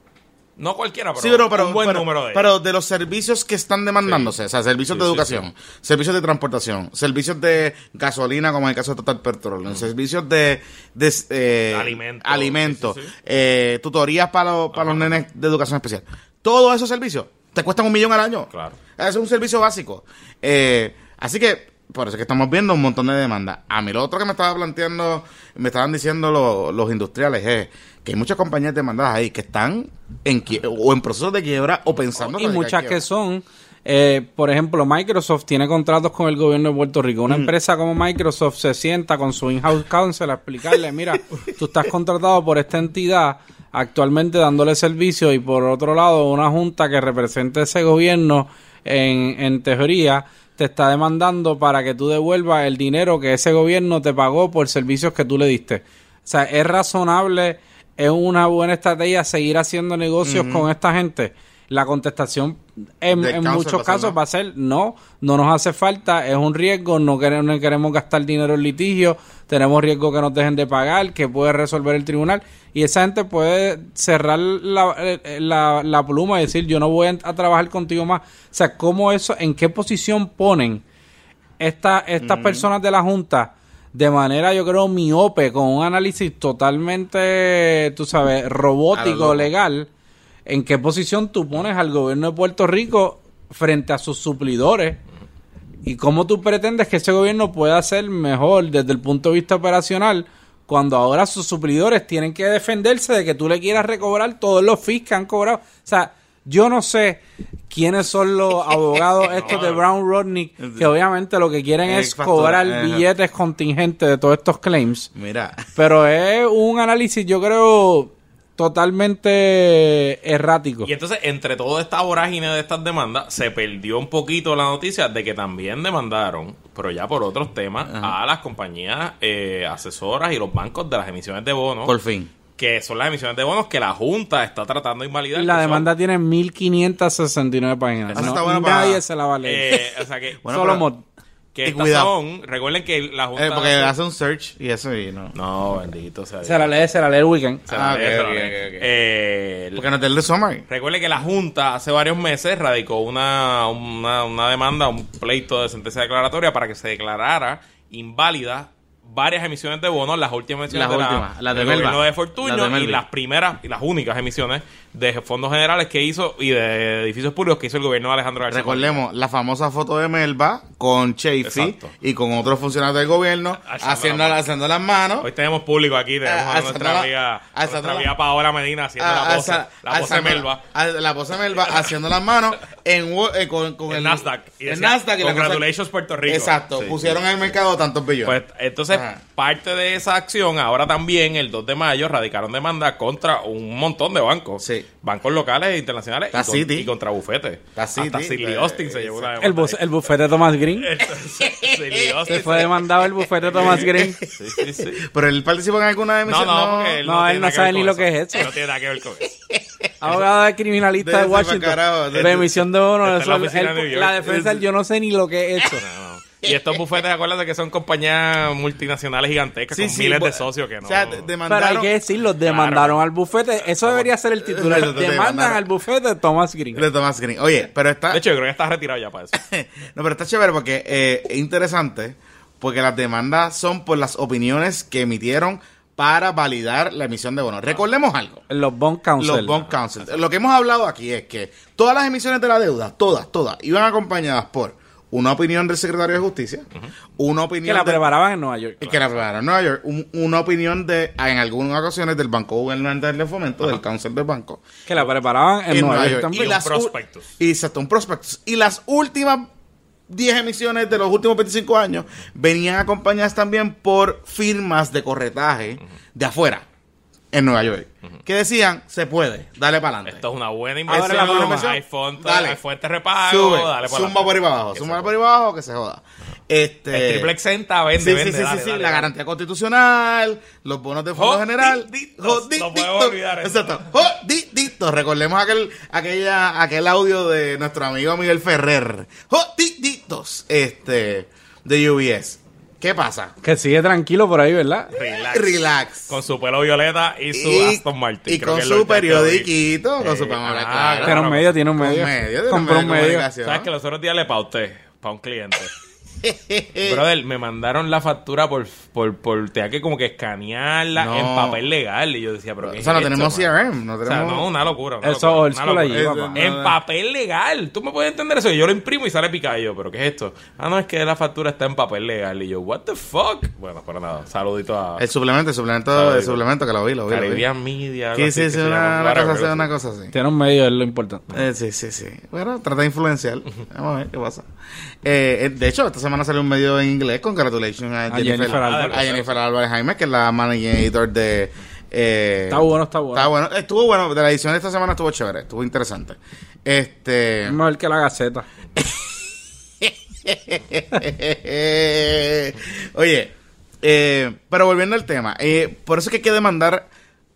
No cualquiera, pero, sí, pero, pero, un buen pero- número de ellos. pero de los servicios que están demandándose, o sea, servicios Sí, de educación, servicios de transportación, servicios de gasolina, como en el caso de Total Petrol, servicios de, de eh, Alimentos, sí, sí. eh, tutorías para, los- para los nenes de educación especial. Todos esos servicios te cuestan un millón al año. Claro. Es un servicio básico. Eh, así que, por eso es que estamos viendo un montón de demandas. A mí lo otro que me estaba planteando, me estaban diciendo lo- los industriales es que hay muchas compañías demandadas ahí que están en o en proceso de quiebra o pensando y muchas que son eh, por ejemplo Microsoft tiene contratos con el gobierno de Puerto Rico Mm. una empresa como Microsoft se sienta con su in-house counsel a explicarle mira <laughs> tú estás contratado por esta entidad actualmente dándole servicio y por otro lado una junta que represente ese gobierno en, en teoría te está demandando para que tú devuelvas el dinero que ese gobierno te pagó por servicios que tú le diste. O sea, es razonable, es una buena estrategia seguir haciendo negocios con esta gente. La contestación en, muchos casos va a ser no, no nos hace falta, es un riesgo, no queremos, no queremos gastar dinero en litigio, tenemos riesgo que nos dejen de pagar, que puede resolver el tribunal. Y esa gente puede cerrar la, eh, la, la pluma y decir, yo no voy a, a trabajar contigo más. O sea, ¿cómo eso, en qué posición ponen esta, estas personas de la Junta de manera, yo creo, miope, con un análisis totalmente, tú sabes, robótico, legal, en qué posición tú pones al gobierno de Puerto Rico frente a sus suplidores y cómo tú pretendes que ese gobierno pueda ser mejor desde el punto de vista operacional cuando ahora sus suplidores tienen que defenderse de que tú le quieras recobrar todos los fees que han cobrado. O sea, yo no sé quiénes son los <laughs> abogados estos de Brown Rodney que obviamente lo que quieren es cobrar billetes contingentes de todos estos claims. Mira, Pero es un análisis, yo creo, totalmente errático. Y entonces, entre toda esta vorágine de estas demandas, se perdió un poquito la noticia de que también demandaron, pero ya por otros temas, a las compañías eh, asesoras y los bancos de las emisiones de bonos. por fin. Que son las emisiones de bonos que la Junta está tratando de invalidar. Y la que son, demanda tiene 1569 páginas. Eso No, está bueno nadie para- se la va a leer. eh, o sea que, <laughs> Bueno, Solo pero- mod. que estas son. Recuerden que la Junta. Eh, porque hace un search y eso y no. No, bendito sea. Se la lee, se la lee el weekend. Se la Ah, lee, se la lee. ok, ok. Eh, Porque no te el de summary. Recuerde que la Junta hace varios meses radicó una, una, una demanda, un pleito de sentencia declaratoria para que se declarara inválida varias emisiones de bonos, las últimas emisiones Las de últimas, la, las de del Melba. gobierno de Las Fortuño de y las primeras y las únicas emisiones de fondos generales que hizo y de edificios públicos que hizo el gobierno de Alejandro García. Recordemos la famosa foto de Melba con Chafee y con otros funcionarios del gobierno Alzando haciendo, la haciendo las manos. Hoy tenemos público aquí, tenemos Ah, a nuestra la- amiga, a nuestra la- amiga Paola Medina haciendo Ah, la pose, la pose alzando- Melba. ah, La pose Melba haciendo las manos en, eh, con, con El Nasdaq. Y el decía, Nasdaq y cosa- "Congratulations, Puerto Rico". Exacto. Sí. Pusieron en el mercado tantos billones. Pues entonces, Ajá. parte de esa acción, ahora también el 2 de mayo radicaron demanda contra un montón de bancos. Sí. Bancos locales e internacionales y, con- contra bufetes. Hasta Sidley eh, Austin se llevó una demanda. El, bufete de Thomas Green. <laughs> Se fue demandado el bufete de Thomas Green. Sí, sí, sí. <laughs> Pero él participó en alguna No, emisión. no, no, no, él no sabe ni lo que es eso. No tiene nada que ver con eso. <laughs> Abogado de criminalista de Washington. carajo, de de eso, la de defensa, del yo no sé ni lo que es eso. Y estos bufetes, acuérdate que son compañías multinacionales gigantescas Sí, con sí, miles de socios que no. O sea, de- Pero demandaron. hay que decirlo, demandaron al bufete. Eso debería ser el titular. <laughs> Demandan demandaron. al bufete de Thomas Green. de Thomas Green. Oye, pero está. De hecho, yo creo que está retirado ya para eso. <laughs> no, pero está chévere porque eh, es interesante. Porque las demandas son por las opiniones que emitieron para validar la emisión de bonos. Recordemos algo. Los Bond Council. Los bond council. Lo que hemos hablado aquí es que todas las emisiones de la deuda, todas, todas, iban acompañadas por una opinión del secretario de Justicia, una opinión que la de- preparaban en Nueva York. que la prepararon en Nueva York, un- una opinión de, en algunas ocasiones, del Banco Gubernamental de Fomento, del Council del Banco. Que la preparaban en, Nueva, York, también. Y un las prospectus. Y exacto, un prospectus. Y las últimas 10 emisiones de los últimos 25 años venían acompañadas también por firmas de corretaje de afuera, en Nueva York, que decían, se puede, dale para adelante. Esto es una buena Ahora inversión. la buena inversión. Hay, fonte, Dale. hay fuentes de repago. Sube, dale para zumba por ahí para abajo, zumba por ahí para abajo, que se joda. Este, El triple exenta, vende, Sí, sí, vende, sí, dale, sí, dale, la dale. garantía constitucional, los bonos de fondo general. No podemos olvidar eso. Exacto, jodiditos. Recordemos aquel, aquella, aquel audio de nuestro amigo Miguel Ferrer. Jodiditos. Este, de UBS. ¿Qué pasa? Que sigue tranquilo por ahí, ¿verdad? Relax. Relax. Con su pelo violeta y su Y- Aston Martin. Y Creo con que su periodiquito, con su Eh, ah, claro. Tiene un medio, tiene un medio. medio, tiene Compró un medio de medio. comunicación. ¿Sabes que los otros días le pauté para un cliente? <laughs> Brother, me mandaron la factura por, por, por tenía que como que escanearla No. en papel legal. Y yo decía, pero ¿qué O sea, no es tenemos? CRM, no O sea, tenemos... no, una locura. Una Eso locura, old una school locura. allí, Es- papá. En papel legal. ¿Tú me puedes entender eso? Yo lo imprimo y sale picadillo. ¿Pero qué es esto? Ah, no, es que la factura está en papel legal. Y yo, what the fuck? Bueno, pero nada. Saludito a El suplemento, el suplemento, el suplemento que lo vi, lo vi. lo vi. Caribbean Media. Sí, sí, que sí, se una, cosa una cosa así. Tiene un medio, es lo importante. Eh, sí, sí, sí. Bueno, trata de influenciar. Vamos a ver qué pasa. Eh, eh, de hecho, esta semana salió un medio en inglés. Congratulations a, Jennifer, Jennifer Álvarez. a Jennifer Álvarez Jaime, que es la managing editor de. eh, Está bueno, está bueno. Está bueno. Estuvo bueno. De la edición de esta semana estuvo chévere. Estuvo interesante. Este. Es mejor que la Gaceta. <laughs> Oye, eh, pero volviendo al tema, eh, por eso es que hay que demandar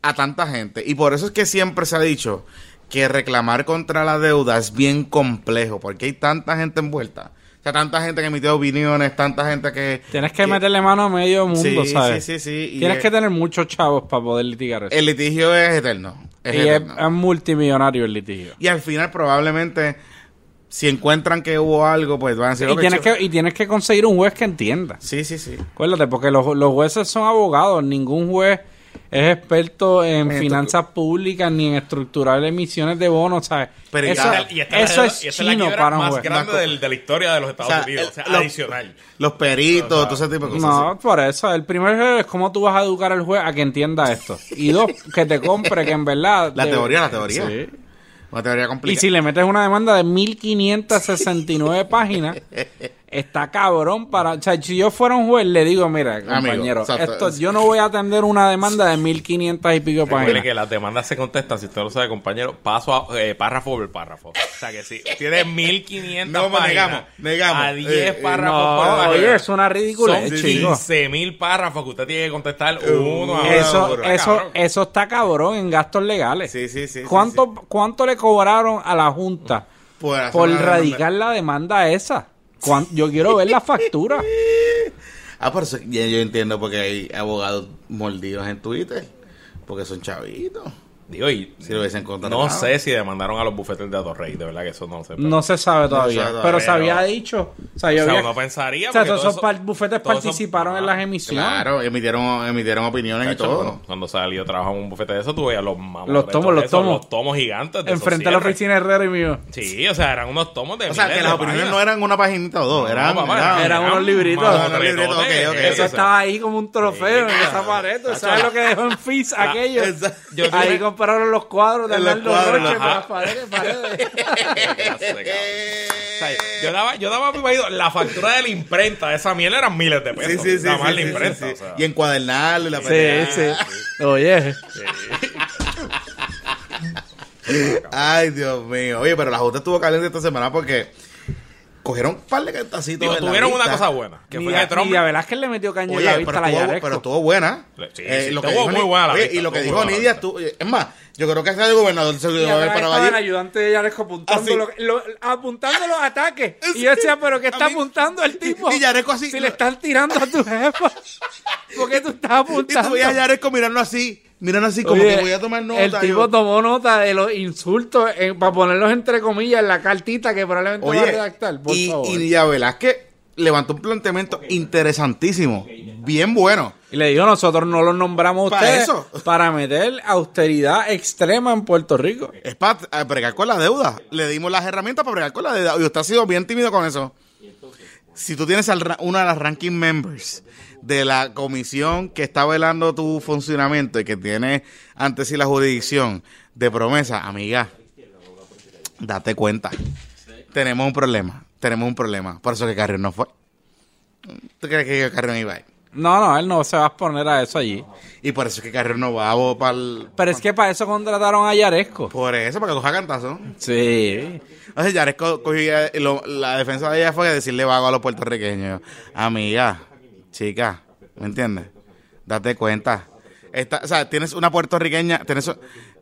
a tanta gente y por eso es que siempre se ha dicho que reclamar contra la deuda es bien complejo porque hay tanta gente envuelta. Sea, tanta gente que emitió opiniones, tanta gente que... Tienes que meterle mano a medio mundo, Sí, ¿sabes? sí, sí, sí, y Tienes es- que tener muchos chavos para poder litigar eso. El litigio es eterno. Es y es, eterno. es multimillonario el litigio. Y al final probablemente, si encuentran que hubo algo, pues van a decir... Y "Ok, tienes, chico". que, y tienes que conseguir un juez que entienda. Sí, sí, sí. Acuérdate, porque los, los jueces son abogados. Ningún juez es experto en En finanzas públicas ni en estructurar emisiones de bonos, ¿sabes? Pero eso ya- Y esta es eso la- es y esta es la chino quiebra para un más juez. grande del- de la historia de los Estados O sea, Unidos. el- O sea, los- adicional. Los peritos, todo ese tipo de cosas. No, por eso. El primer es cómo tú vas a educar al juez a que entienda esto. Y dos, que te compre que en verdad... La de- teoría, la teoría. Sí. Una teoría Y complicada. si le metes una demanda de 1569 páginas, <laughs> está cabrón para... O sea, si yo fuera un juez, le digo, mira, compañero, exacto. esto, yo no voy a atender una demanda de 1500 y pico páginas. que las demandas se contestan, si usted lo sabe, compañero, paso a eh, párrafo por párrafo. O sea que si tiene 1500 No, pues, páginas, negamos, negamos. a 10 Eh, eh, párrafos por página. oye, es una ridícula, Son chico. 15 mil párrafos que usted tiene que contestar uno a uno. Eso, Cabrón. eso, eso está cabrón en gastos legales. Sí, sí, sí, sí, ¿Cuánto, ¿Cuánto le cobraron a la Junta Por radicar la demanda esa? ¿Cuán- Yo quiero ver la factura. <laughs> Ah, ya yo entiendo porque hay abogados mordidos en Twitter. Porque son chavitos. Digo, y Si lo hubiesen contratado. no sé si demandaron a los bufetes de Atorrey, de verdad que eso no sé. pero- No se sabe todavía. sabe pero se había dicho. O sea, yo O sea, había- uno pensaría o sea, todos todo esos par- bufetes todo eso- participaron en las emisiones. Claro, emitieron, emitieron opiniones y todo. cuando, cuando salió trabajaba en un bufete de eso, tú veías los mamones Los tomos, los tomos. Los tomos gigantes. De Enfrente a la oficina Herrera y mío. Sí, o sea, eran unos tomos de O sea, que las opiniones páginas. no eran una paginita o dos, No, eran, papá, eran- eran unos libritos. Unos. Eso estaba ahí como un trofeo en esa pared. ¿Tú Chacho, sabes lo que dejó en Fizz aquello? Exacto. Yo ahí compraron los cuadros de Arnaldo cuadros, Roche ajá. para las paredes, paredes. <laughs> O sea, yo daba, yo daba mi marido la factura de la imprenta de esa miel eran miles de pesos. Sí, sí, sí. Sí, la sí, imprenta. sí, o sea. Y encuadernarlo y la Sí, pendeja. sí. Oye. Ay, Dios mío. Oye, pero la Junta estuvo caliente esta semana porque cogieron un par de cantacitos. Digo, en la tuvieron una cosa buena, que fue que Trump... ni a Velázquez le metió caña en Oye, la pero vista a la estuvo, Yaresco. pero estuvo buena. Sí, Eh, sí, lo que estuvo dijo muy buena la oye, vista, y lo que estuvo dijo Nidia, la tú- es más, yo creo que ese de gobernador se lo Y iba a ver para estaba el Valle. ayudante de Yaresco apuntando, lo- lo- apuntando los ataques. <laughs> Y yo decía, pero ¿qué está A mí- apuntando el <laughs> tipo? Y Yaresco así. Si le están tirando a tu jefa. <laughs> ¿Por qué tú estás Y apuntando? tú veías a Yaresco mirando así, mirando así, como Oye, que voy a tomar nota. El tipo yo- tomó nota de los insultos eh, para ponerlos entre comillas en la cartita que probablemente va a redactar. Por y, favor. y Nidia Velázquez levantó un planteamiento interesantísimo, bien bueno. Y le digo, nosotros no los nombramos a ustedes eso. para meter austeridad extrema en Puerto Rico. Es para eh, bregar con la deuda. Le dimos las herramientas para bregar con la deuda. Y usted ha sido bien tímido con eso. Si tú tienes una de las ranking members de la comisión que está velando tu funcionamiento y que tiene ante sí la jurisdicción de promesa, amiga, date cuenta. Tenemos un problema. Tenemos un problema. Por eso que Carrión no fue. ¿Tú crees que Carrión iba a ir? No, no, él no se va a exponer a eso allí. Y por eso es que Carrión no va para el... Pero es que para eso contrataron a Yaresco. Por eso, para que coja cantazo. Sí. Entonces Yaresco cogía, y lo- la defensa de ella fue decirle vago a los puertorriqueños. Amiga, chica, ¿me entiendes? Date cuenta. Esta, o sea, tienes una puertorriqueña, tienes,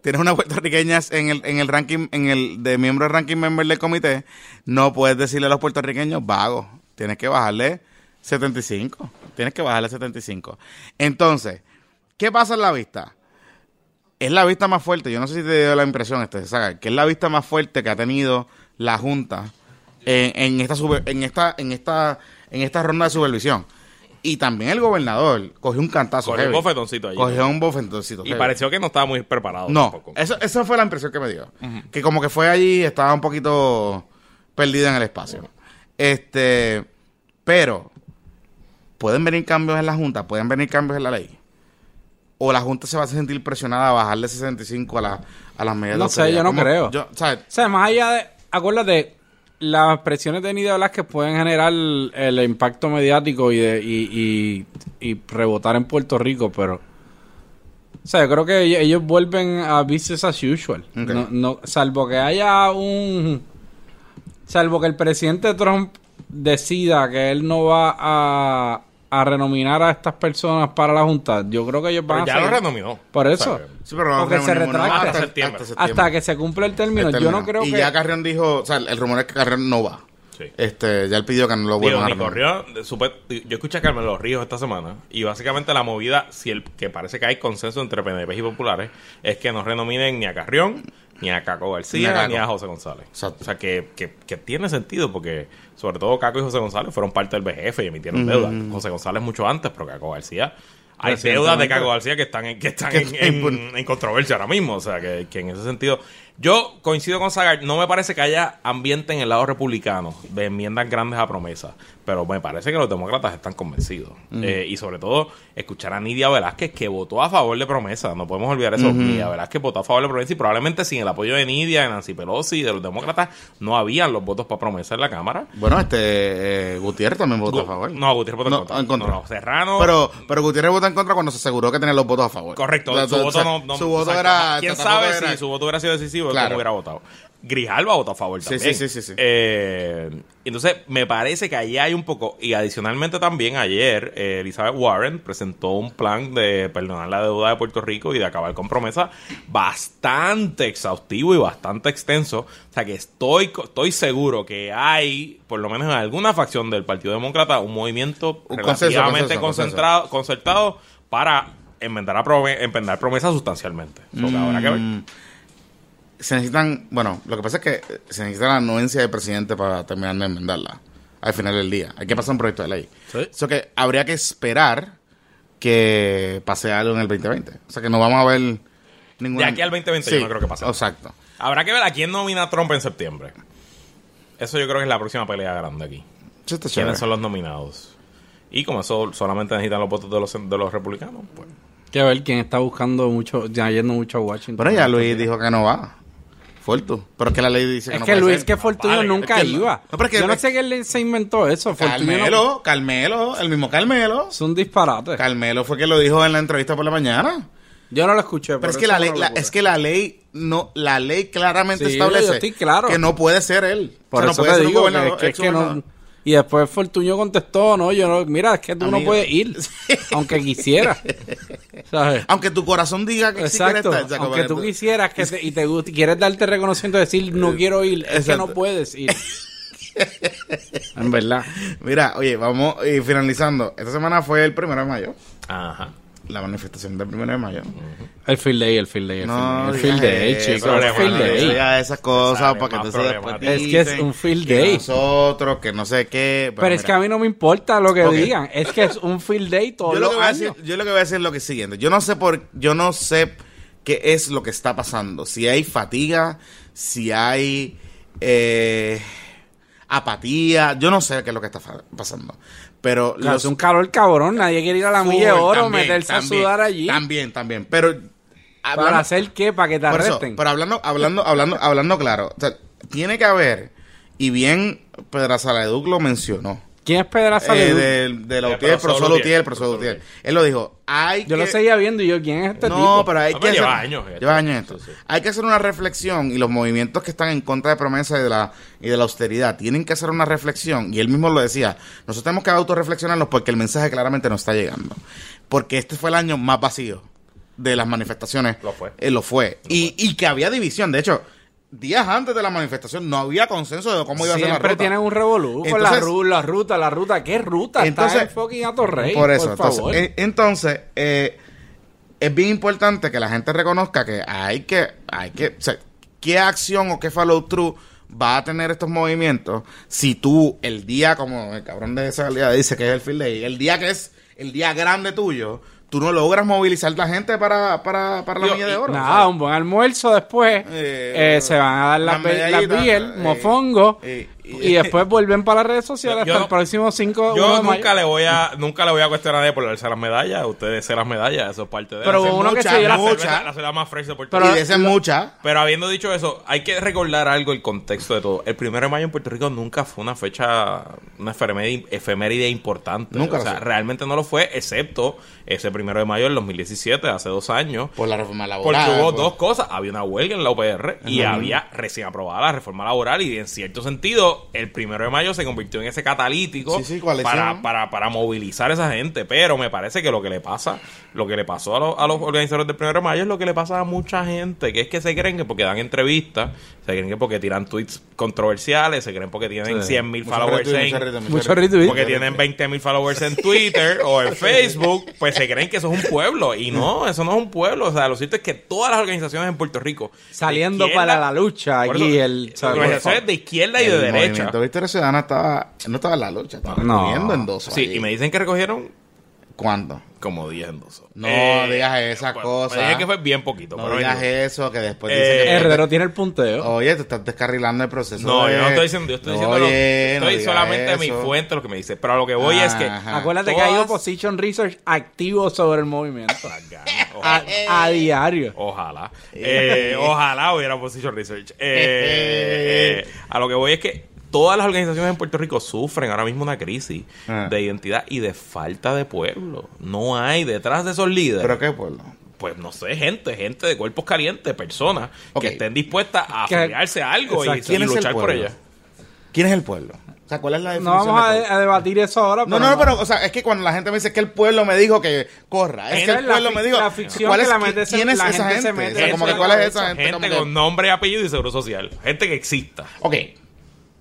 tienes una puertorriqueña en el, en el ranking, en el de miembro ranking member del comité, no puedes decirle a los puertorriqueños vago. Tienes que bajarle 75. Tienes que bajarle 75. Entonces, ¿qué pasa en la vista? es la vista más fuerte, yo no sé si te dio la impresión, este, que es la vista más fuerte que ha tenido la Junta en, en esta super- en esta en esta en esta ronda de supervisión. Y también el gobernador cogió un cantazo. Cogió un bofetoncito allí. Cogió un bofetoncito. Y heavy. pareció que no estaba muy preparado No, tampoco. eso, esa fue la impresión que me dio. Que como que fue allí, estaba un poquito perdida en el espacio. Este, pero, ¿pueden venir cambios en la Junta? ¿Pueden venir cambios en la ley? ¿O la Junta se va a sentir presionada a bajarle 65 a, la, a las medidas de No sé, yo no ¿Cómo? creo. Yo, ¿sabes? O sea, más allá de... Acuérdate, las presiones de Nidia Velázquez pueden generar el, impacto mediático y, de, y, y, y rebotar en Puerto Rico, pero... O sea, yo creo que ellos, ellos vuelven a business as usual. No, salvo que haya un... Salvo que el presidente Trump decida que él no va a, a renominar a estas personas para la Junta, yo creo que ellos van Pero a ya lo seguir- renominó. Por eso. O sea, Sí, pero no O que se. Hasta, Septiembre. hasta. Hasta que se cumpla el término. El Yo no creo y que... ya Carrión dijo, o sea, el rumor es que Carrión no va. Sí. Este, ya él pidió que no lo Digo, vuelvan a ni renovar. corrió, supe- yo escuché a Carmelo Ríos esta semana y básicamente la movida, si el que parece que hay consenso entre PNP y populares, es que no renominen ni a Carrión, ni a Caco Ni García, a Caco. ni a José González. Exacto. O sea, que, que, que tiene sentido porque sobre todo Caco y José González fueron parte del BGF y emitieron Ujú. deuda. José González mucho antes, pero Caco García hay deudas de. Caco García que están en, que están <laughs> en, en- en controversia ahora mismo. O sea, que, que en ese sentido. Yo coincido con Zagar. No me parece que haya ambiente en el lado republicano de enmiendas grandes a promesa. Pero me parece que los demócratas están convencidos. Eh, y sobre todo, escuchar a Nidia Velázquez que votó a favor de promesa. No podemos olvidar eso. Nidia Velázquez votó a favor de promesa y probablemente sin el apoyo de Nidia, de Nancy Pelosi y de los demócratas, no habían los votos para promesa en la Cámara. Bueno, este eh, Gutiérrez también votó a favor. No, Gutiérrez votó en contra. en contra. No, no, Serrano. Pero, pero Gutiérrez votó en contra cuando se aseguró que tenía los votos a favor. Correcto, O sea, su o voto no, no- Su voto era. ¿Quién sabe si su voto hubiera sido decisivo? Claro. ¿Cómo hubiera votado? Grijalva votó a favor Sí, también. sí, sí, sí, sí. Eh, entonces, me parece que allí hay un poco. Y adicionalmente también, ayer, eh, Elizabeth Warren presentó un plan de perdonar la deuda de Puerto Rico y de acabar con promesa bastante exhaustivo y bastante extenso. O sea que estoy, estoy seguro que hay, por lo menos en alguna facción del Partido Demócrata, un movimiento Un relativamente consenso, concentrado, concertado para enmendar, a enmendar promesas sustancialmente. So que habrá que ver. Se necesitan. Bueno, lo que pasa es que se necesita la anuencia del presidente para terminar de enmendarla. Al final del día. Hay que pasar un proyecto de ley. Sí. Eso que habría que esperar que pase algo en el 2020. O sea que no vamos a ver ninguna. De aquí al 2020 yo no creo que pase. Exacto. Habrá que ver a quién nomina a Trump en septiembre. Eso yo creo que es la próxima pelea grande aquí. Chévere. ¿Quiénes son los nominados? Y como eso solamente necesitan los votos de los, de los republicanos, pues. Que ver quién está buscando mucho, ya yendo mucho a Washington. Bueno, ya Luis dijo que no va. Fortu. Pero es que la ley dice que Es no que puede Luis, ser. que Fortunio vale, nunca es que no. iba. No, pero es que- Yo no sé quién se inventó eso. Fortunio no- Carmelo, Carmelo, el mismo Carmelo. es un disparate. Carmelo fue que lo dijo en la entrevista por la mañana. Yo no lo escuché. Pero es que la ley, la- es que la ley no, la ley claramente Sí, establece yo estoy claro. que no puede ser él. Por O sea, eso no puede te ser un digo que, gobernador, es que- es que no. exgobernador. Y después Fortunio contestó, no, yo no, mira, es que tú no puedes ir, <laughs> aunque quisiera. ¿Sabes? Aunque tu corazón diga que sí quieres Exacto. estar, o sea, como Aunque que tú quisieras que te- y te guste, y quieres darte reconocimiento y decir no quiero ir, es que Exacto. no puedes ir. <laughs> en verdad. Mira, oye, vamos y finalizando. Esta semana fue el primero de mayo. Ajá. La manifestación del primero de mayo. El field day, el field day, el No, field day, el field day, chicos, field day. esas cosas para que más entonces después problemático. Es que es un field que day. Nosotros, que no sé qué. Pero es que a mí no me importa lo que digan, es que es un field day todos yo lo, que voy a decir, yo lo que voy a decir es lo que siguiente. Yo no sé por, yo no sé qué es lo que está pasando. Si hay fatiga, si hay eh, apatía, yo no sé qué es lo que está fa- pasando. Pero Claro, los- hace un calor cabrón, nadie quiere ir a la milla de oro, también, meterse también, a sudar allí. También, también. Pero ¿Para hablando- hacer qué? ¿Para que te por eso, arresten? pero hablando, hablando, hablando, hablando claro, o sea, tiene que haber, y bien Pedro Saladuc lo mencionó. ¿Quién es Pedraza Eh, Leduc? del de la El UTIER, el profesor profesor Lutier, Lutier, el profesor Lutier. Él lo dijo, hay Yo lo seguía viendo y yo, ¿quién es este no, tipo? pero hay No, que pero lleva hacer, años lleva años esto. Sí, sí. Hay que hacer una reflexión y los movimientos que están en contra de promesa y de la y de la austeridad tienen que hacer una reflexión y él mismo lo decía. Nosotros tenemos que autorreflexionarnos porque el mensaje claramente no está llegando. Porque este fue el año más vacío de las manifestaciones. Lo fue. Eh, lo fue. y, y que había división. De hecho, días antes de la manifestación no había consenso de cómo iba a ser la Siempre ruta. tienen un revolú con la, ru- la ruta, la ruta. ¿Qué ruta? Entonces- Está en fucking Atorrey, Por eso, por entonces, favor. eh, entonces eh, es bien importante que la gente reconozca que hay que, hay que, o sea, qué acción o qué follow through va a tener estos movimientos si tú el día, como el cabrón de esa día dice que es el field day, el día que es el día grande tuyo, tú no logras movilizar la gente para, para, para la Yo- milla de oro. Nada, un buen almuerzo después. Eh, eh, se van a dar las, las las eh, mofongo. eh, y, después vuelven para las redes sociales Yo- hasta yo- el próximo 5 de Yo nunca le voy a nunca le voy a cuestionar a nadie por darse las medallas. Ustedes se las medallas, eso es parte de Pero la, uno que se la la, mucha. cerveza, la cerveza más fresh de Puerto Pero- Rico. y dicen muchas. Pero habiendo dicho eso, hay que recordar algo, el contexto de todo. El primero de mayo en Puerto Rico nunca fue una fecha, una efeméride, efeméride importante. Nunca o sea, realmente no lo fue, excepto ese primero de mayo del 2017, hace dos años. Por la reforma laboral. Porque hubo por- dos cosas. Había una huelga en la UPR y había recién aprobada la reforma laboral y en cierto sentido el primero de mayo se convirtió en ese catalítico Sí, sí, coalición. para, para, para movilizar a esa gente. Pero me parece que lo que le pasa, lo que le pasó a, los- a los organizadores del primero de mayo es lo que le pasa a mucha gente, que es que se creen que porque dan entrevistas, se creen que porque tiran tweets controversiales, se creen porque tienen Sí. 100 mil followers retweet, en, mucho retweet, Mucho retweet. porque tienen 20 mil followers en Twitter o en Facebook, pues se creen que eso es un pueblo. Y no, eso no es un pueblo. O sea, lo cierto es que todas las organizaciones en Puerto Rico. Saliendo izquierda- para la lucha aquí eso, el... ¿sabes? organizaciones de izquierda y de derecha. Movimiento Victoria Ciudadana estaba, no estaba en la lucha, estaba No. moviendo en dos. Sí, y me dicen que recogieron ¿Cuándo? Como 10 endosos. No Eh, digas esa pues, cosa. pues, dije que fue bien poquito. No pero digas eso, que después Eh, dicen que... Herrero tiene el punteo. Oye, te estás descarrilando el proceso. No, de- yo no estoy diciendo, yo estoy diciendo, lo- Oye, no estoy solamente mi eso. fuente lo que me dice. Pero a lo que voy es que. Acuérdate que hay Todas- opposition research activo sobre el movimiento. Ganas, A, a diario. Ojalá. <laughs> Eh, ojalá hubiera position research. Eh, <laughs> eh, a lo que voy es que todas las organizaciones en Puerto Rico sufren ahora mismo una crisis Ah. de identidad y de falta de pueblo. No hay detrás de esos líderes. ¿Pero qué pueblo? pues no sé, gente, gente de cuerpos calientes, personas que estén dispuestas a afiliarse a algo y, Exacto. ¿Quién y el luchar por ella. ¿Quién es el pueblo? O sea, ¿cuál es la No vamos a, de pueblo? a debatir eso ahora. No, no, no, pero, o sea, es que cuando la gente me dice que el pueblo me dijo que corra, es Esa que es el pueblo me dijo, la ficción ¿cuál que es, la mente ¿quién es la esa gente se gente? mete O sea, en como que cuál es esa gente, Gente con nombre, apellido y seguro social. Gente que exista. Ok.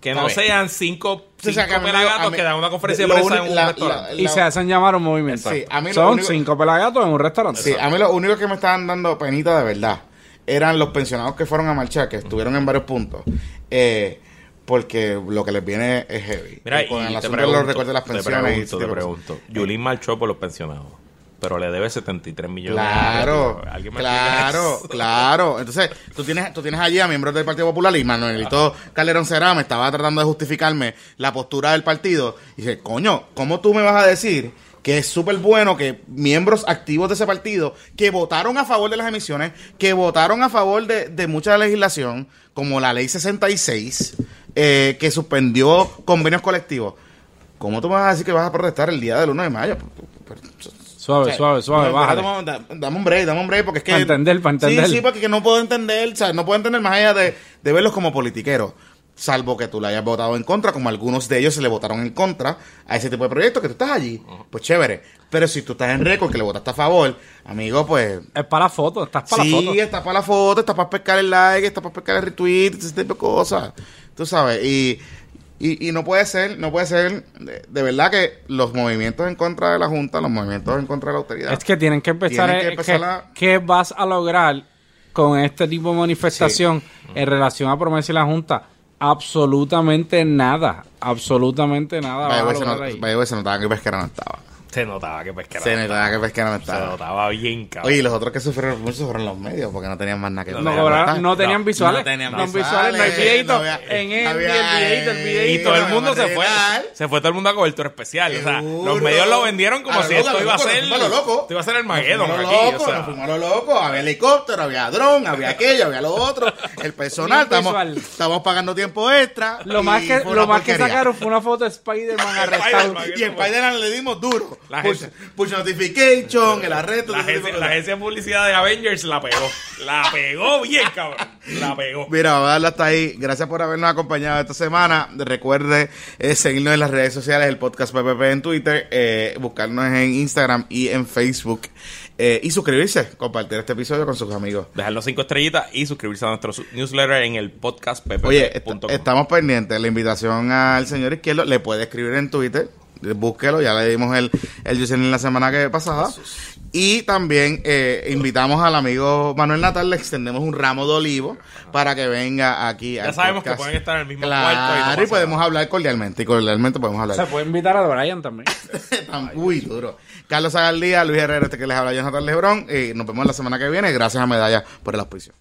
Que no sean cinco, O sea, que pelagatos mí- que dan una conferencia de prensa en un la- restaurante. la- Y se hacen llamar un movimiento. Sí, a mí lo Son único- cinco pelagatos en un restaurante. Sí, a mí lo único que me estaban dando penita de verdad eran los pensionados que fueron a marchar, que estuvieron en varios puntos. Eh, porque lo que les viene es heavy. Mira, Y con y el te asunto pregunto, de los recortes de las te pensiones. y pregunto, ese te tipo de pregunto. Yulín marchó por los pensionados, pero le debe 73 millones. Claro, ¿Alguien me claro, <laughs> claro. Entonces, tú tienes, tú tienes allí a miembros del Partido Popular y Manuelito Calderón Cerame estaba tratando de justificarme la postura del partido. Y dice, coño, ¿cómo tú me vas a decir que es súper bueno que miembros activos de ese partido que votaron a favor de las emisiones, que votaron a favor de, de mucha legislación, como la ley 66, eh, que suspendió convenios colectivos, ¿cómo tú me vas a decir que vas a protestar el día del 1 de mayo? Suave, O sea, suave, suave, bájale. dame, da- dame un break, dame un break, porque es que... Pa' entender, pa' entender. Sí, sí, porque que no puedo entender, o sea, no puedo entender más allá de, de verlos como politiqueros. Salvo que tú le hayas votado en contra, como algunos de ellos se le votaron en contra a ese tipo de proyectos, que tú estás allí. Pues chévere. Pero si tú estás en récord, que le votaste a favor, amigo, pues... Es para la foto, estás para sí, la foto. está para la foto, está para pescar el like, está para pescar el retweet, ese tipo de cosas. Tú sabes, y... Y, y no puede ser, no puede ser, de, de verdad que los movimientos en contra de la Junta, los movimientos en contra de la autoridad, Es que tienen que empezar, Tienen que empezar que- a- ¿Qué vas a lograr con este tipo de manifestación en relación a promesa y la Junta? Absolutamente nada. Absolutamente nada. Vaya, se, lograr not- ahí. vaya, güey, se notaba que Pesquera no estaba. Se notaba que pescara. Se notaba que Pesquera no Se estaba. notaba bien, cabrón. Oye, y los otros que sufrieron mucho fueron los medios, porque no tenían más nada que No No, no tenían visuales. no tenían No visuales, visuales, no hay videito. había- en el, había- el videito, el y videito. todo el mundo se fue. Se fue todo el mundo a cobertura especial. O sea, los medios lo vendieron como si esto iba a ser. nos fuimos a lo loco. Esto iba a ser el a aquí. nos fuimos lo loco, había helicóptero, había dron, había aquello, había lo otro, el personal, estamos, pagando tiempo extra. Lo más que, sacaron fue una foto de Spider-Man <laughs> arrestado. Y en Spider-Man le dimos duro. La push, gente- push notification, el arresto. La agencia, de la cosas. agencia de publicidad de Avengers la pegó. La pegó bien, cabrón. La pegó. Mira, vamos a darle hasta ahí. Gracias por habernos acompañado esta semana. Recuerde eh, seguirnos en las redes sociales, el podcast PPP en Twitter, eh, buscarnos en Instagram y en Facebook. eh, y suscribirse, compartir este episodio con sus amigos. Dejar los cinco estrellitas y suscribirse a nuestro newsletter en el podcast Oye, est- estamos pendientes. La invitación al señor Izquierdo le puede escribir en Twitter. Búsquelo, ya le dimos el, el username la semana que pasada. Y también eh, invitamos al amigo Manuel Natal, le extendemos un ramo de olivo para que venga aquí. Ya al sabemos que pueden estar en el mismo cuarto y no Claro, y, podemos nada. hablar cordialmente. Y cordialmente podemos hablar. Se puede invitar a Brian también. <laughs> Tan- Uy, duro. Carlos Zagaldía, Luis Herrera, este que les habla Jonathan Lebrón. Y nos vemos la semana que viene. Gracias a Medalla por el auspicio.